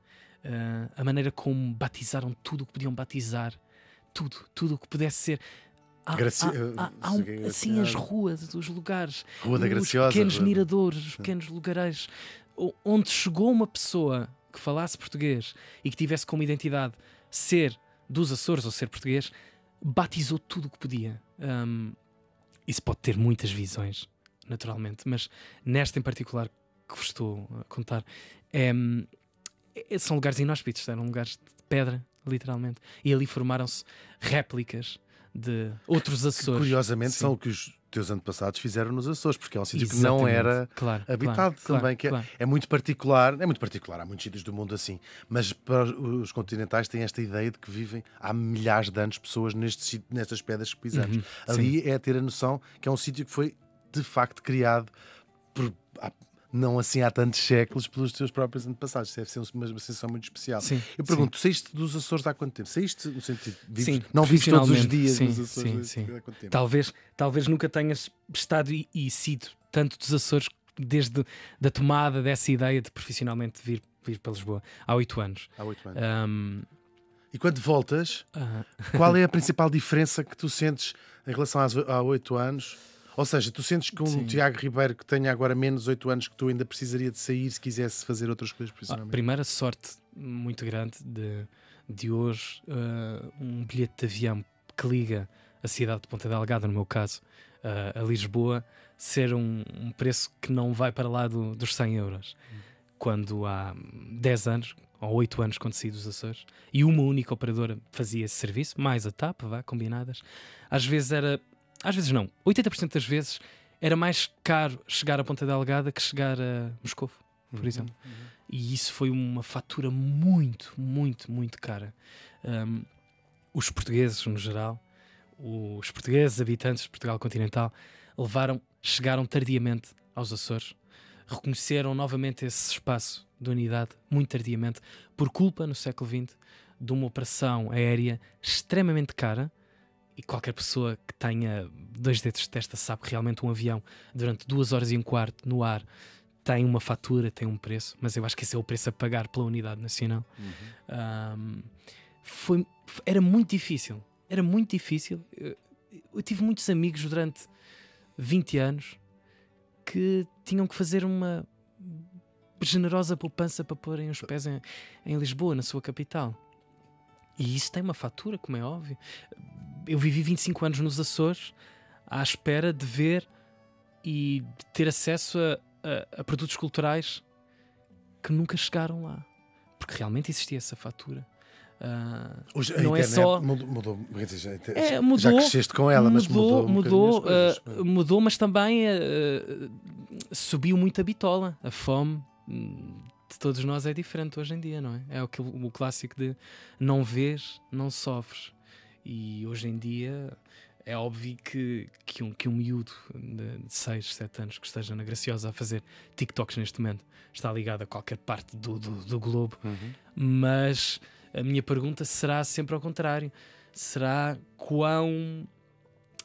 uh, a maneira como batizaram tudo o que podiam batizar, tudo, tudo o que pudesse ser. Há, Graci... há, há, há um, assim as ruas, os lugares, Rua da Graciosa, os pequenos miradores, os pequenos lugares onde chegou uma pessoa que falasse português e que tivesse como identidade ser dos Açores ou ser português, batizou tudo o que podia. Um, isso pode ter muitas visões, naturalmente, mas nesta em particular que vos estou a contar, é, é, são lugares inóspitos, eram lugares de pedra, literalmente, e ali formaram-se réplicas de outros Açores. curiosamente, Sim. são o que os teus antepassados fizeram nos Açores, porque é um sítio que não era claro, habitado claro, também, claro, que é, é, muito particular, é muito particular, há muitos sítios do mundo assim, mas para os continentais têm esta ideia de que vivem há milhares de anos pessoas nestes, nestas pedras que pisamos. Uhum, Ali é ter a noção que é um sítio que foi de facto criado por, não assim há tantos séculos pelos teus próprios antepassados. Deve ser uma sensação muito especial. Sim, eu pergunto, sim. saíste dos Açores há quanto tempo? Saíste no sentido vives, sim, não vives todos os dias sim, nos Açores sim, sim. há quanto tempo? Talvez, talvez nunca tenhas estado e, e sido tanto dos Açores desde da tomada dessa ideia de profissionalmente vir, vir para Lisboa há oito anos. Há oito anos. Um... E quando voltas, uh qual é a principal diferença que tu sentes em relação a oito anos? Ou seja, tu sentes que um Sim. Tiago Ribeiro que tenha agora menos 8 anos que tu ainda precisaria de sair se quisesse fazer outras coisas profissionalmente? Ah, primeira sorte muito grande de, de hoje, uh, um bilhete de avião que liga a cidade de Ponta Delgada, no meu caso, uh, a Lisboa, ser um, um, preço que não vai para lá do, dos 100 euros. Hum. Quando há 10 anos, ou 8 anos, quando saí dos Açores, e uma única operadora fazia esse serviço, mais a TAP, vá, combinadas, às vezes era às vezes não, 80% das vezes era mais caro chegar a Ponta Delgada que chegar a Moscovo, por uhum, exemplo. Uhum. E isso foi uma fatura muito, muito, muito cara. Um, os portugueses, no geral, os portugueses habitantes de Portugal continental, levaram, chegaram tardiamente aos Açores, reconheceram novamente esse espaço de unidade muito tardiamente, por culpa, no século XX, de uma operação aérea extremamente cara e qualquer pessoa que tenha dois dedos de testa sabe que realmente um avião durante duas horas e um quarto no ar tem uma fatura, tem um preço, mas eu acho que esse é o preço a pagar pela unidade nacional. Uhum. Um, foi, era muito difícil, era muito difícil. Eu, eu, tive muitos amigos durante 20 anos que tinham que fazer uma generosa poupança para porem os pés em, em Lisboa, na sua capital. E isso tem uma fatura, como é óbvio. Eu vivi 25 anos nos Açores à espera de ver e de ter acesso a, a, a produtos culturais que nunca chegaram lá. Porque realmente existia essa fatura. Uh, Hoje, não é só mudou, mudou, já, é, mudou, já cresceste com ela, mudou, mas mudou, mudou, coisas, uh, mudou, mas também uh, subiu muito a bitola, a fome de todos nós é diferente hoje em dia, não é? É o, que, o clássico de não vês, não sofres. E hoje em dia é óbvio que, que, um, que um miúdo de 6, 7 anos que esteja na Graciosa a fazer TikToks neste momento está ligado a qualquer parte do, do, do globo, uhum. mas a minha pergunta será sempre ao contrário: será quão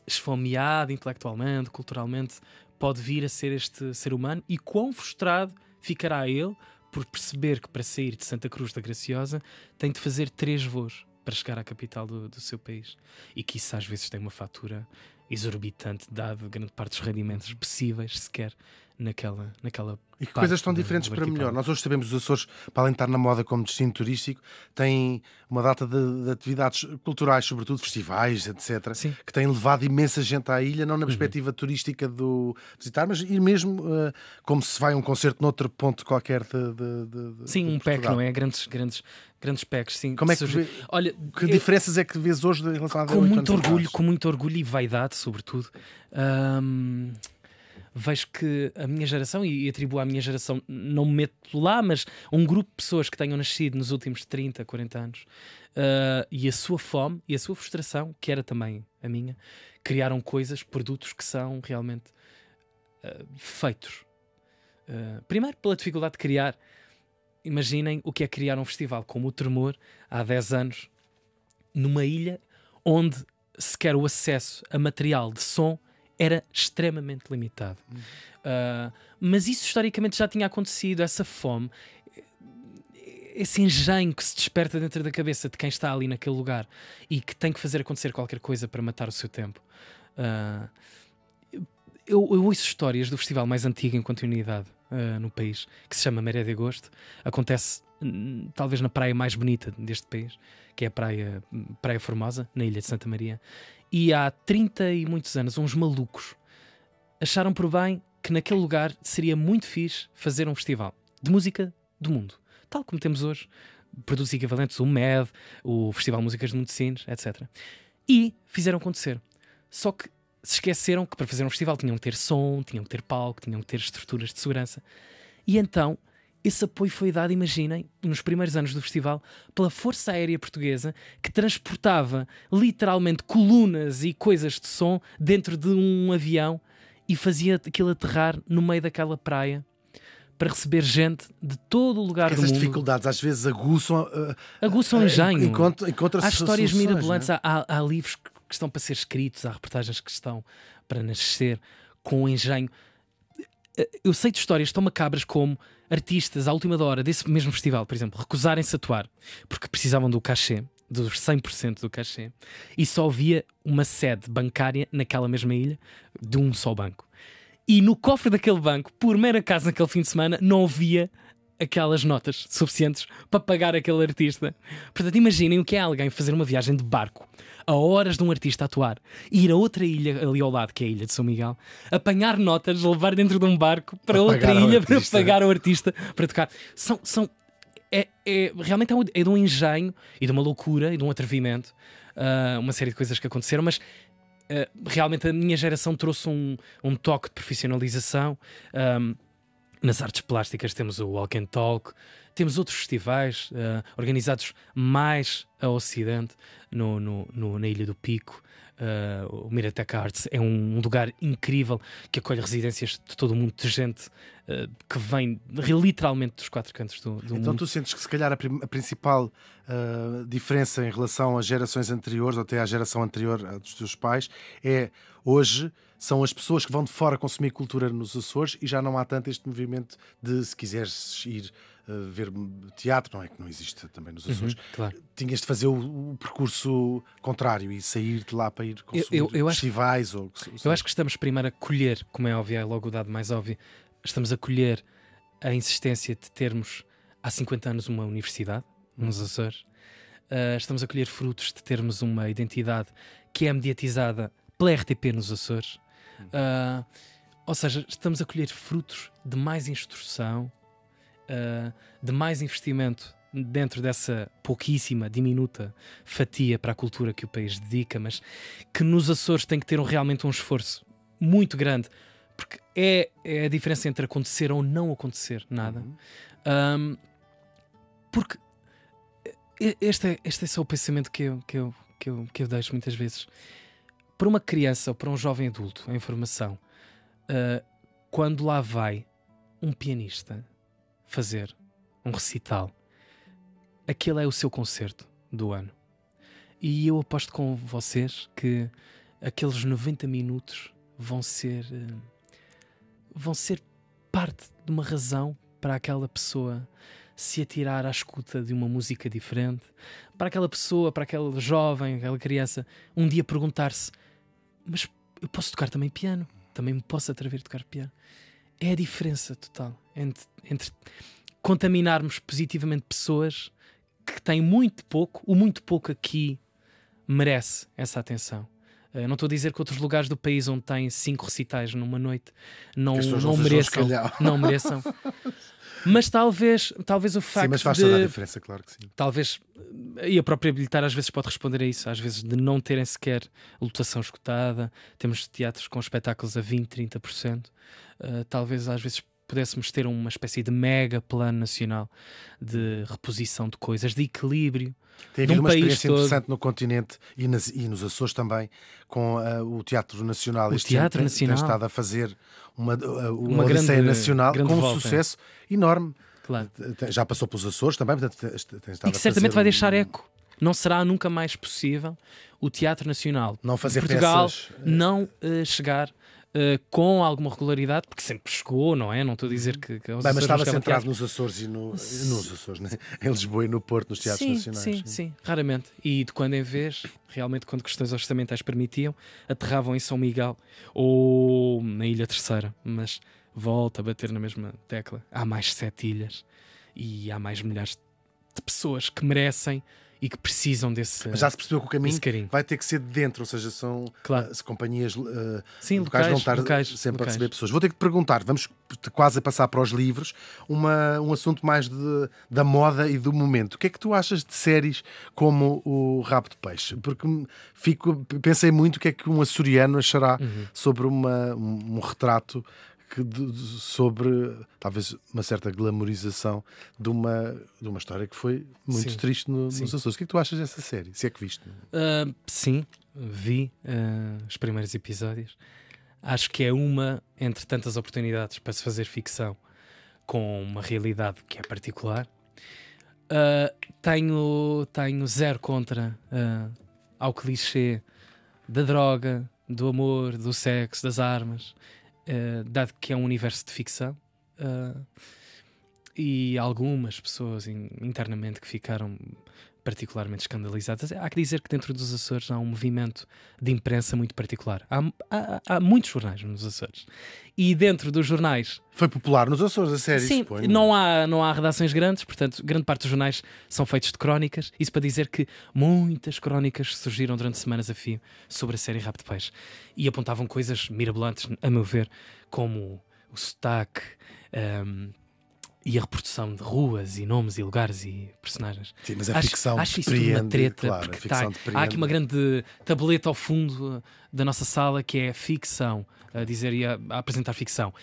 esfomeado intelectualmente, culturalmente, pode vir a ser este ser humano e quão frustrado ficará ele por perceber que para sair de Santa Cruz da Graciosa tem de fazer três voos para chegar à capital do, do seu país e que isso às vezes tem uma fatura exorbitante, dado grande parte dos rendimentos possíveis sequer naquela, naquela e que coisas tão diferentes para melhor. Nós hoje sabemos os Açores, para além de estar na moda como destino turístico, têm uma data de, de atividades culturais, sobretudo festivais, etc., Sim. que têm levado imensa gente à ilha, não na uhum. perspectiva uhum. turística do visitar, mas ir mesmo uh, como se vai a um concerto noutro ponto qualquer de. de, de sim, um pack, não é? Grandes, grandes, grandes packs, sim. Como é que, vê, Olha, que eu, diferenças é que vês hoje em relação a Com muito orgulho, com muito orgulho e vaidade, sobretudo. Um vejo que a minha geração, e atribuo à minha geração, não me meto lá, mas um grupo de pessoas que tenham nascido nos últimos 30, 40 anos, uh, e a sua fome e a sua frustração, que era também a minha, criaram coisas, produtos que são realmente uh, feitos. Uh, primeiro, pela dificuldade de criar. Imaginem o que é criar um festival como o Tremor, há 10 anos, numa ilha onde sequer o acesso a material de som era extremamente limitado. Uh, mas isso historicamente já tinha acontecido, essa fome, esse engenho que se desperta dentro da cabeça de quem está ali naquele lugar e que tem que fazer acontecer qualquer coisa para matar o seu tempo. Uh, eu, eu ouço histórias do festival mais antigo em continuidade uh, no país, que se chama Maré de Agosto. Acontece hum, talvez na praia mais bonita deste país, que é a Praia, praia Formosa, na Ilha de Santa Maria. E há 30 e muitos anos, uns malucos acharam por bem que naquele lugar seria muito fixe fazer um festival de música do mundo, tal como temos hoje. Produtos equivalentes, o MED, o Festival de Músicas de Montesinos, etc. E fizeram acontecer. Só que se esqueceram que para fazer um festival tinham que ter som, tinham que ter palco, tinham que ter estruturas de segurança. E então esse apoio foi dado, imaginem, nos primeiros anos do festival, pela Força Aérea Portuguesa, que transportava literalmente colunas e coisas de som dentro de um avião e fazia aquilo aterrar no meio daquela praia para receber gente de todo o lugar do mundo. Essas dificuldades às vezes aguçam, uh, aguçam uh, engenho. Encontra, encontra há histórias mirabolantes, é? há, há, livros que estão para ser escritos, há reportagens que estão para nascer com engenho. Eu sei de histórias tão macabras como artistas à última hora desse mesmo festival, por exemplo, recusarem-se a atuar porque precisavam do cachê, dos 100% do cachê, e só havia uma sede bancária naquela mesma ilha de um só banco. E no cofre daquele banco, por mera casa naquele fim de semana, não havia aquelas notas suficientes para pagar aquele artista. Portanto, imaginem o que é alguém fazer uma viagem de barco a horas de um artista atuar, ir a outra ilha ali ao lado, que é a ilha de São Miguel, apanhar notas, levar dentro de um barco para, outra ilha para pagar o artista para tocar. São, são é, é, realmente é, um, é de um engenho e de uma loucura e de um atrevimento, uh, uma série de coisas que aconteceram, mas uh, realmente a minha geração trouxe um, um toque de profissionalização. Um, nas artes plásticas temos o Walk and Talk, temos outros festivais uh, organizados mais a Ocidente, no, no, no, na Ilha do Pico. Uh, o Miratec Arts é um, um, lugar incrível que acolhe residências de todo o mundo, de gente uh, que vem literalmente dos quatro cantos do, do então, mundo. Então tu sentes que se calhar a, a principal uh, diferença em relação às gerações anteriores, ou até à geração anterior dos teus pais, é hoje são as pessoas que vão de fora consumir cultura nos Açores e já não há tanto este movimento de, se quiseres ir uh, ver teatro, não é que não existe também nos Açores. Uhum, claro. Tinhas de fazer o, o, percurso contrário e sair de lá para ir consumir eu, eu, eu festivais acho, ou. Eu acho que estamos primeiro a colher, como é óbvio, é logo o dado mais óbvio, estamos a colher a insistência de termos há 50 anos uma universidade nos Açores. Uh, estamos a colher frutos de termos uma identidade que é mediatizada pela RTP nos Açores. Uh, ou seja, estamos a colher frutos de mais instrução, uh, de mais investimento dentro dessa pouquíssima, diminuta fatia para a cultura que o país dedica, mas que nos Açores tem que ter um, realmente um esforço muito grande, porque é, é, a diferença entre acontecer ou não acontecer nada. Uhum. Um, porque este é, este é só o pensamento que eu, que, eu, que, eu, que eu deixo muitas vezes. Para uma criança ou para um jovem adulto em formação, uh, quando lá vai um pianista fazer um recital, aquele é o seu concerto do ano. E eu aposto com vocês que aqueles 90 minutos vão ser uh, vão ser parte de uma razão para aquela pessoa se atirar à escuta de uma música diferente, para aquela pessoa, para aquele jovem, aquela criança, um dia perguntar-se: Mas eu posso tocar também piano? também me posso atrever a tocar piano. É a diferença total entre, entre contaminarmos positivamente pessoas que têm muito pouco, o muito pouco aqui merece essa atenção. Eu eh, não estou a dizer que outros lugares do país onde têm cinco recitais numa noite não, não, mereçam, não mereçam. Mas talvez, talvez o facto Sim, mas faz de, toda a diferença, claro que sim. Talvez, e a própria habilitar às vezes pode responder a isso, às vezes de não terem sequer lotação escutada, temos teatros com espetáculos a 20, 30%, uh, talvez às vezes pudéssemos ter uma espécie de mega plano nacional de reposição de coisas, de equilíbrio. Tem havido uma experiência todo. interessante no continente e, nas, e, nos Açores também, com uh, o Teatro Nacional. O este Teatro Nacional. Tem estado a fazer uma, uh, uma, uma grande, nacional grande com volta. um sucesso enorme. Claro. Já passou pelos Açores também, portanto, tem estado e que certamente vai deixar eco. Não será nunca mais possível o Teatro Nacional não fazer Portugal peças... Eh, não uh, chegar Uh, com alguma regularidade, porque sempre chegou, não é? Não estou a dizer que. que Bem, mas estava centrado nos Açores e no, nos Açores, né? em Lisboa e no Porto, nos teatros sim, nacionais. Sim, sim, sim, raramente. E de quando em vez, realmente, quando questões orçamentais permitiam, aterravam em São Miguel ou na Ilha Terceira. Mas volta a bater na mesma tecla. Há mais sete ilhas e há mais milhares de pessoas que merecem e que precisam desse. Mas já se percebeu que o caminho vai ter que ser de dentro, ou seja, são claro. uh, companhias uh, Sim, locais, não estar locais, sempre locais. a receber pessoas. Vou ter que te perguntar, vamos quase a passar para os livros, uma, um assunto mais de, da moda e do momento. O que é que tu achas de séries como o Rabo de Peixe? Porque fico, pensei muito o que é que um açoriano achará uhum. sobre uma, um, um retrato que de, sobre talvez uma certa glamorização de uma, de uma história que foi muito sim, triste no, nos Açores. O que é que tu achas dessa série? Se é que viste? Uh, sim, vi uh, os primeiros episódios. Acho que é uma entre tantas oportunidades para se fazer ficção com uma realidade que é particular. Uh, tenho, tenho zero contra ao clichê da droga, do amor, do sexo, das armas uh, dado que é um universo de ficção. Uh, e algumas pessoas in, internamente que ficaram particularmente escandalizadas. Há que dizer que dentro dos Açores há um movimento de imprensa muito particular. Há, há, há muitos jornais nos Açores. E dentro dos jornais. Foi popular nos Açores, a série. Sim, suponho. não há, não há redações grandes, portanto, grande parte dos jornais são feitos de crónicas. Isso para dizer que muitas crónicas surgiram durante semanas a fio sobre a série Rap de Peixe e apontavam coisas mirabolantes, a meu ver, como o sotaque. Um, e a reprodução de ruas e nomes e lugares e personagens. Sim, mas a acho, ficção acho isso uma treta, claro, porque tá, há aqui uma grande tableta ao fundo uh, da nossa sala que é ficção, a dizer e a, a apresentar ficção.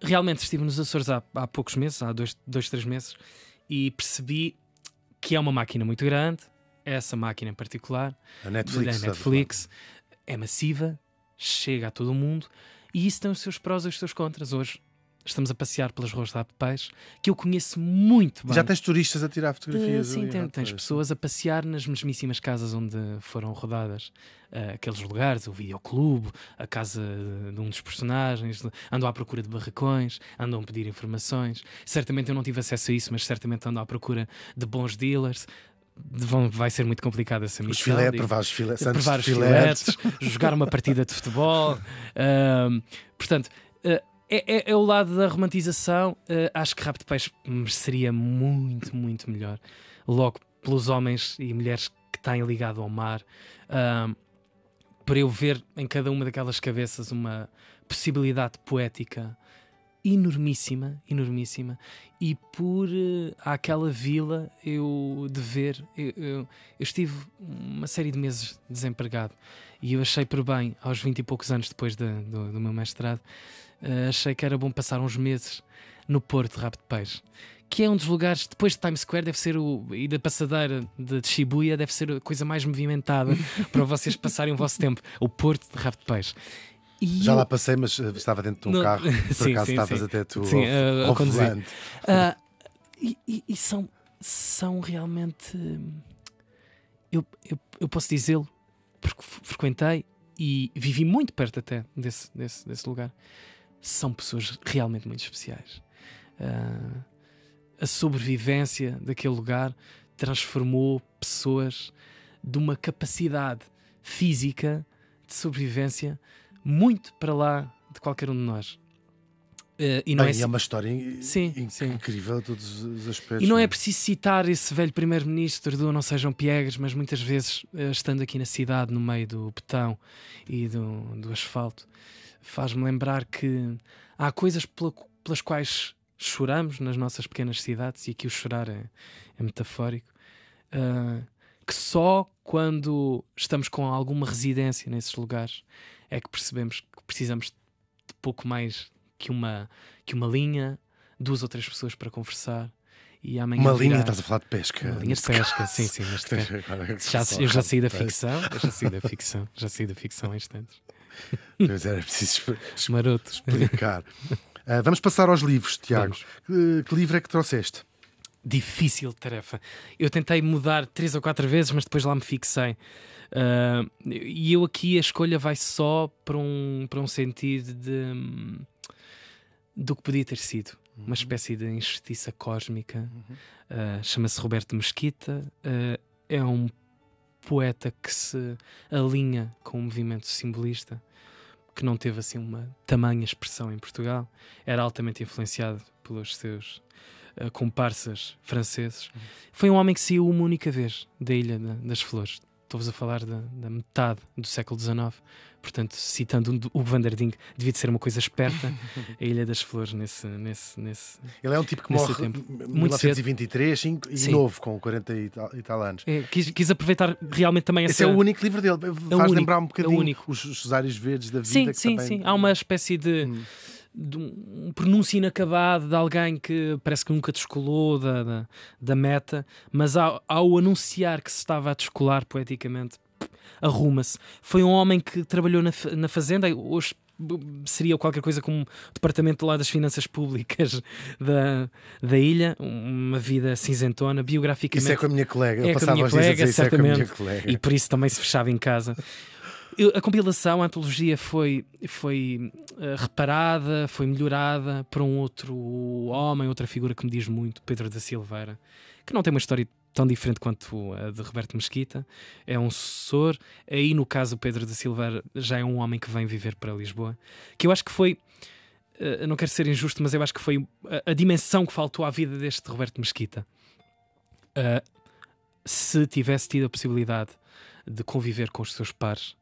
Realmente estive nos Açores há, há poucos meses, há dois, dois, três meses, e percebi que é uma máquina muito grande, essa máquina em particular, a Netflix, a Netflix é massiva, chega a todo o mundo, e isso tem os seus prós e os seus contras. Hoje estamos a passear pelas ruas de Peixe, que eu conheço muito bem. Já tens turistas a tirar fotografias? Uh, sim, tem, tens pessoas a passear nas mesmíssimas casas onde foram rodadas uh, aqueles lugares, o videoclube, a casa de um dos personagens, andam à procura de barracões, andam a pedir informações. Certamente eu não tive acesso a isso, mas certamente andam à procura de bons dealers vão, vai ser muito complicado essa missão. Os filé, provar os filé, provar os filetes, jogar uma partida de futebol. Uh, portanto, uh, é, é, é, o lado da romantização. Uh, acho que Rap de Peixe mereceria muito, muito melhor. Logo pelos homens e mulheres que têm ligado ao mar. para eu ver em cada uma daquelas cabeças uma possibilidade poética enormíssima, enormíssima, e por uh, àquela vila eu de ver, eu, eu, eu, estive uma série de meses desempregado e eu achei por bem, aos 20 e poucos anos depois de, do, do, meu mestrado, uh, achei que era bom passar uns meses no Porto de Rabo de Peixe. Que é um dos lugares, depois de Times Square, deve ser o. e da passadeira de, de Shibuya, deve ser a coisa mais movimentada para vocês passarem o vosso tempo. O Porto de Rabo de Peixe. E Já eu... lá passei, mas uh, estava dentro de um carro. Por sim, acaso sim, estavas sim. até tu sim, ao, uh, ao conduzir. Uh, e, e, e, são, são realmente. Eu, eu, eu posso dizê-lo, porque frequentei e vivi muito perto até desse, desse, desse lugar. São pessoas realmente muito especiais. Uh, a sobrevivência daquele lugar transformou pessoas de uma capacidade física de sobrevivência muito para lá de qualquer um de nós. Uh, e não Bem, é, é uma história sim, incrível sim. a todos os aspectos. E não é preciso citar esse velho primeiro-ministro do Não Sejam Piegas, mas muitas vezes, uh, estando aqui na cidade, no meio do betão e do, do asfalto, faz-me lembrar que há coisas pela, pelas quais choramos nas nossas pequenas cidades, e aqui o chorar é, é metafórico, uh, que só quando estamos com alguma residência nesses lugares é que percebemos que precisamos de pouco mais que uma, que uma linha, duas ou três pessoas para conversar. E amanhã uma linha, estás a falar de pesca. Uma linha de pesca, sim, sim. Mas de já, eu já saí da ficção, eu já saí da ficção, já saí da ficção há instantes. Mas era preciso Maroto. explicar. Uh, vamos passar aos livros, Tiago. Que, que livro é que trouxeste? Difícil tarefa. Eu tentei mudar três ou quatro vezes, mas depois lá me fixei. Uh, e eu aqui a escolha vai só para um, para um sentido de do que podia ter sido. Uhum. Uma espécie de injustiça cósmica. Uhum. Uh, Chama-se Roberto Mesquita. Uh, é um poeta que se alinha com o movimento simbolista, que não teve assim uma tamanha expressão em Portugal. Era altamente influenciado pelos seus uh, comparsas franceses. Uhum. Foi um homem que saiu uma única vez da Ilha das Flores, estou-vos a falar da, da, metade do século XIX. Portanto, citando o Van der Ding, devia de ser uma coisa esperta, a Ilha das Flores, nesse. nesse, nesse Ele é um tipo que morre tempo. em 1923 cedo. e Sim. novo, com 40 e tal, e tal anos. É, quis, quis, aproveitar realmente também essa. Esse é o único livro dele. É Faz único, lembrar um bocadinho é único. Os, os Cesários Verdes da vida. Sim, sim, também... sim. Há uma espécie de. Hum de um pronúncio inacabado de alguém que parece que nunca descolou da, da, da meta, mas ao, ao, anunciar que se estava a descolar poeticamente, arruma-se. Foi um homem que trabalhou na, na Fazenda, hoje seria qualquer coisa como o departamento lá das finanças públicas da, da ilha, uma vida cinzentona, biograficamente. Isso é com a minha colega, é eu com a minha colega, é certamente, é e por isso também se fechava em casa. A compilação, a antologia foi, foi uh, reparada, foi melhorada por um outro homem, outra figura que me diz muito, Pedro da Silveira, que não tem uma história tão diferente quanto a de Roberto Mesquita. É um sucessor. Aí, no caso, Pedro da Silveira já é um homem que vem viver para Lisboa. Que eu acho que foi. Uh, não quero ser injusto, mas eu acho que foi a, a dimensão que faltou à vida deste Roberto Mesquita. Se tivesse tido a possibilidade de conviver com os seus pares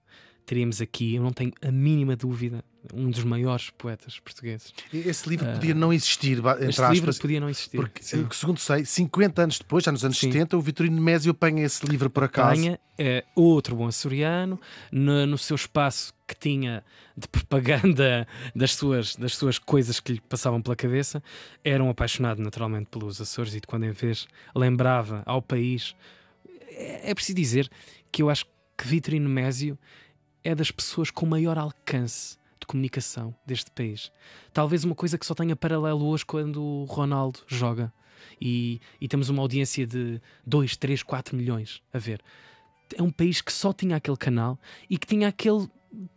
teríamos aqui, eu não tenho a mínima dúvida, um dos maiores poetas portugueses. Esse livro uh, podia não existir, entre este aspas. livro podia não existir. Porque, sim. segundo sei, 50 anos depois, já nos anos sim. 70, o Vitorino Mésio apanha esse livro por acaso. Apanha, é outro bom açoriano, no, no seu espaço que tinha de propaganda das suas, das suas coisas que lhe passavam pela cabeça, era um apaixonado naturalmente pelos Açores e de quando em vez lembrava ao país. É, é preciso dizer que eu acho que Vitorino Mésio é das pessoas com maior alcance de comunicação deste país. Talvez uma coisa que só tenha paralelo hoje quando o Ronaldo joga e, e temos uma audiência de 2, 3, 4 milhões a ver. É um país que só tinha aquele canal e que tinha aquele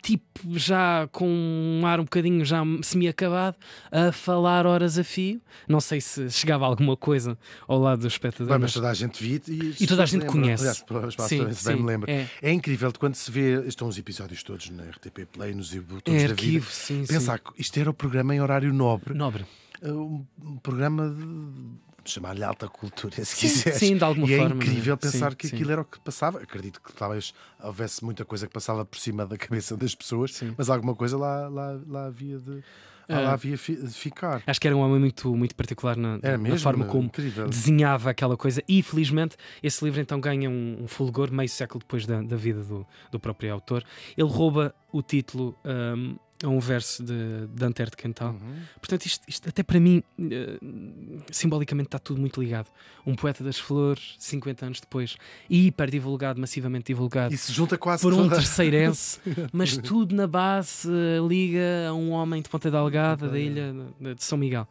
tipo já com um ar um bocadinho já semi-acabado a falar horas a fio. Não sei se chegava alguma coisa ao lado do espectador. Bem, mas toda a gente via e, e toda a gente lembra. conhece. Aliás, sim, sim, bem me. É. é. incrível de quando se vê, estão os episódios todos na RTP Play, nos YouTube é, da arquivo, vida. Sim, Pensar que isto era o programa em horário nobre. Nobre. Um programa de chamar-lhe alta cultura, se sim, quiseres. Sim, de alguma e é forma. É incrível pensar sim, que aquilo era o que passava. Acredito que talvez houvesse muita coisa que passava por cima da cabeça das pessoas, mas alguma coisa lá, lá, lá havia de. Ah, lá havia de ficar. Acho que era um homem muito, muito particular na, mesmo, na forma como incrível. desenhava aquela coisa. E felizmente esse livro então ganha um, um fulgor meio século depois da, da vida do, do próprio autor. Ele rouba o título um, a um verso de Dante de Cantal. Uhum. Portanto, isto, isto, até para mim, uh, simbolicamente está tudo muito ligado. Um poeta das flores, 50 anos depois, hiper divulgado, massivamente divulgado. E se junta quase por um terceirense, mas tudo na base uh, liga a um homem de Ponta Delgada, da ilha de São Miguel.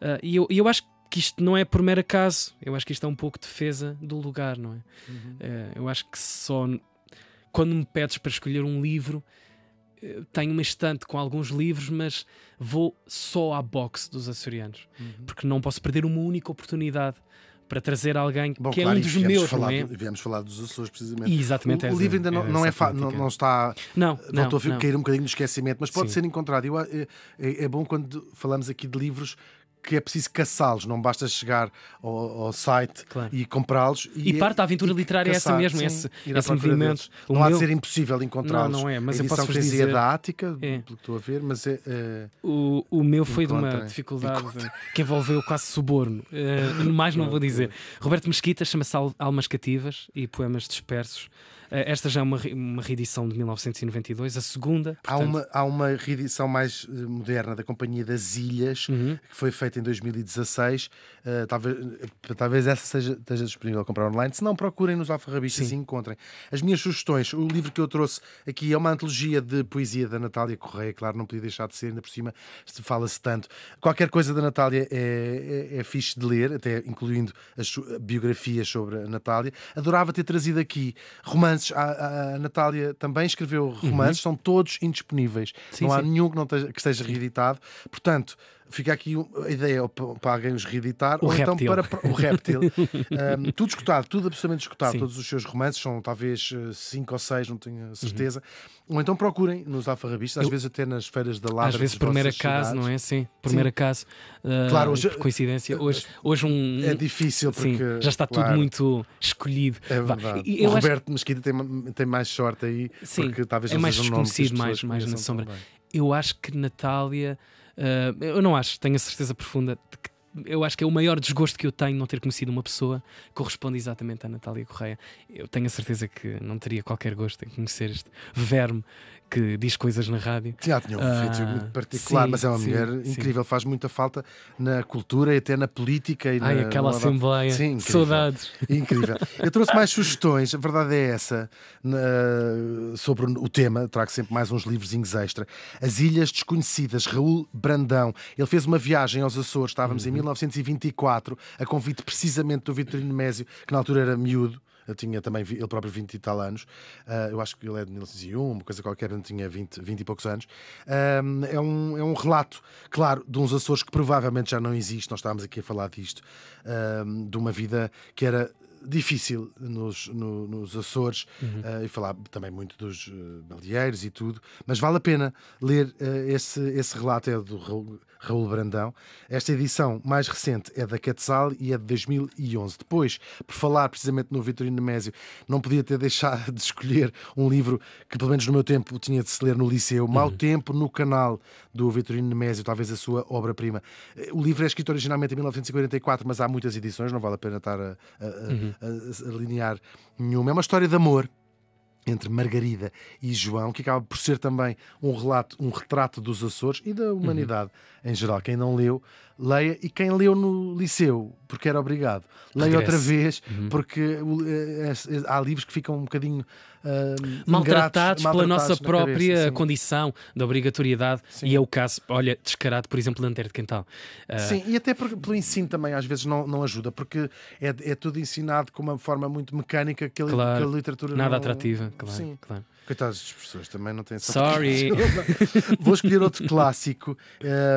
Uh, e eu, eu acho que isto não é por mero acaso, eu acho que isto é um pouco defesa do lugar, não é? Uhum. eu acho que só quando me pedes para escolher um livro tenho uma estante com alguns livros, mas vou só à box dos açorianos, uhum. porque não posso perder uma única oportunidade para trazer alguém Bom, que claro, é um dos meus, falar, não é? Viemos falar dos Açores, precisamente. E exatamente. O, o livro ainda não, é, não, é não, não, está. Não, não voltou a cair um bocadinho no esquecimento, mas pode Sim. ser encontrado. Eu, é, é, é bom quando falamos aqui de livros que é preciso caçá-los, não basta chegar ao, ao site claro. e comprá-los. E, e, parte da aventura literária é essa mesmo, sim, esse, esse movimento. Não meu... há de ser impossível encontrá-los. Não, não é, mas a eu posso que dizer... da Ática, é. pelo que estou a ver, mas é. é... O, o meu foi de uma dificuldade que envolveu quase suborno. Uh, mais não vou dizer. Roberto Mesquita chama-se Almas Cativas e Poemas Dispersos. Eh, esta já é uma, uma reedição de 1992, a segunda. Portanto... Há, uma, há uma reedição mais eh, moderna da Companhia das Ilhas, uhum. que foi feita em 2016. Uh, eh, talvez, talvez essa seja, esteja disponível a comprar online. Se não, procurem nos alfarrabistas e encontrem. As minhas sugestões, o livro que eu trouxe aqui é uma antologia de poesia da Natália Correia, claro, não podia deixar de ser, ainda por cima fala-se tanto. Qualquer coisa da Natália é, é, é fixe de ler, até incluindo as biografias sobre a Natália. Adorava ter trazido aqui romances romances. A, a Natália também escreveu romances, uhum. são todos indisponíveis. Sim, não há nenhum que, não esteja, que esteja reeditado. Portanto, fica aqui a ideia para alguém os reeditar o ou então para o réptil. um, tudo escutado, tudo absolutamente escutado. Sim. Todos os seus romances são talvez eh, cinco ou seis, não tenho certeza. Uhum. Ou então procurem nos alfarrabistas, às Eu... vezes até nas feiras da Ladra. Às vezes, primeiro acaso, não é? Sim, primeiro acaso. Uh, claro, hoje, coincidência. Hoje, hoje um. É difícil porque. Sim, já está claro, tudo muito escolhido. É verdade. Eu o Roberto acho... Mesquita tem, tem mais sorte aí, sim, porque talvez é mais desconhecido, mais, mais na sombra. Também. Eu acho que Natália Uh, eu não acho, tenho a certeza profunda de que eu acho que é o maior desgosto que eu tenho não ter conhecido uma pessoa que corresponde exatamente à Natália Correia. Eu tenho a certeza que não teria qualquer gosto em conhecer este verme que diz coisas na rádio. Tinha um feito uh, muito particular, sim, mas é uma sim, mulher incrível, faz muita falta na cultura e até na política. E Ai, na, aquela na... Assembleia, sim, saudades. Incrível. Eu trouxe mais sugestões, a verdade é essa, na... sobre o tema, trago sempre mais uns livrozinhos extra. As Ilhas Desconhecidas, Raul Brandão. Ele fez uma viagem aos Açores, estávamos uhum. em 1924, a convite precisamente do Vitorino Mésio, que na altura era miúdo. Eu tinha também ele próprio 20 e tal anos. Uh, eu acho que ele é de 1901, uma coisa qualquer, eu tinha 20, 20 e poucos anos. Uh, é, um, é um relato, claro, de uns Açores que provavelmente já não existe. Nós estávamos aqui a falar disto, uh, de uma vida que era difícil nos, no, nos Açores uhum. uh, e falar também muito dos uh, e tudo, mas vale a pena ler uh, esse, esse relato, é do Raul, Brandão. Esta edição mais recente é da Quetzal e é de 2011. Depois, por falar precisamente no Vitorino Nemésio, não podia ter deixado de escolher um livro que, pelo menos no meu tempo, tinha de se ler no liceu. Uhum. Mau Tempo no canal do Vitorino Nemésio, talvez a sua obra-prima. O livro é escrito originalmente em 1944, mas há muitas edições, não vale a pena estar a, a, uhum. a, a alinear nenhuma. É uma história de amor entre Margarida e João, que acaba por ser também um relato, um retrato dos Açores e da humanidade uhum. em geral. Quem não leu, leia. E quem leu no liceu, porque era obrigado, leia outra vez, uhum. porque uh, há livros que ficam um bocadinho uh, maltratados, ingratos, pela nossa própria cabeça, condição da obrigatoriedade. Sim. E é o caso, olha, descarado, por exemplo, Lanterna de Quental. Uh... Sim, e até por, pelo ensino também às vezes não, não ajuda, porque é, é tudo ensinado com uma forma muito mecânica que a, claro, que a literatura nada não... atrativa, claro. Sim. claro. Coitados das pessoas, também não têm Sorry. Vou escolher outro clássico.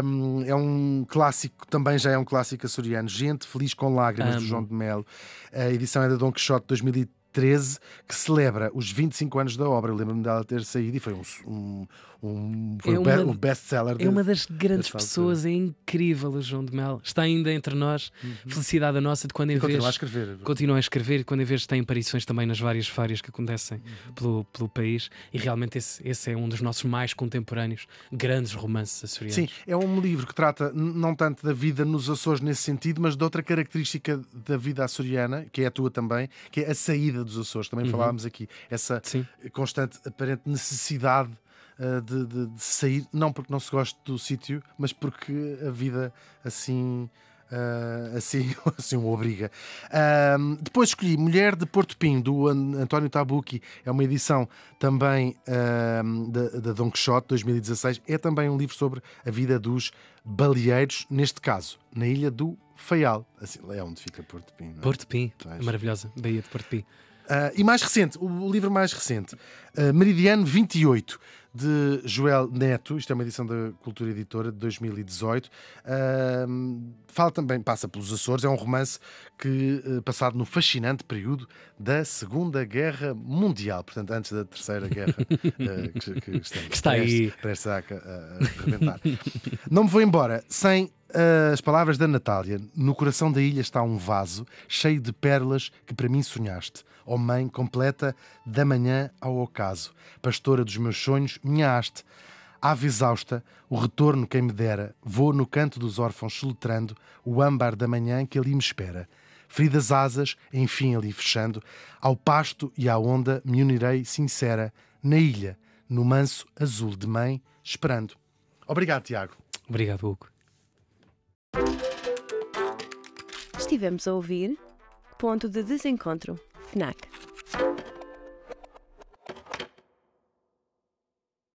Um, é um clássico, também já é um clássico açoriano. Gente Feliz com Lágrimas, Amo. do João de Melo. A edição é da Don Quixote 2013. 13, que celebra os 25 anos da obra. Lembro-me dela ter saído e foi um, um, um, foi é uma, um best-seller. É uma das grandes pessoas, é incrível o João de Mel. Está ainda entre nós. Uhum. Felicidade a nossa de quando em vez. Continua a escrever. Continua a escrever, quando em vez tem aparições também nas várias feiras que acontecem uhum. pelo, pelo país. E realmente esse, esse é um dos nossos mais contemporâneos grandes romances açorianos. Sim, é um livro que trata não tanto da vida nos Açores nesse sentido, mas de outra característica da vida açoriana, que é a tua também, que é a saída dos Açores. Também uhum. falávamos aqui. Essa Sim. constante, aparente necessidade de, de, de, sair, não porque não se goste do sítio, mas porque a vida assim. Uh, assim, assim o obriga. Uh, depois escolhi Mulher de Porto Pinho, do António Tabucchi. É uma edição também uh, da, da Don Quixote 2016. É também um livro sobre a vida dos baleeiros, neste caso, na ilha do Faial. Assim, é onde fica Porto Pinho. É? Porto Pinho, é maravilhosa, Baía de Porto Pinho. Uh, e mais recente, o livro mais recente, uh, Meridiano 28, de Joel Neto, isto é uma edição da Cultura Editora de 2018. Uh, fala também, passa pelos Açores, é um romance que, passado no fascinante período da Segunda Guerra Mundial, portanto, antes da Terceira Guerra, que, que, estamos, que está aí. Prestes a, a, a. Não me vou embora sem as palavras da Natália: No coração da ilha está um vaso cheio de pérolas que para mim sonhaste. Ó oh mãe completa da manhã ao ocaso, pastora dos meus sonhos, minha haste. Ave exausta, o retorno quem me dera, vou no canto dos órfãos soletrando o âmbar da manhã que ali me espera. Feridas asas, enfim ali fechando, ao pasto e à onda me unirei sincera, na ilha, no manso azul de mãe, esperando. Obrigado, Tiago. Obrigado, Hugo. Estivemos a ouvir Ponto de Desencontro, FNAC.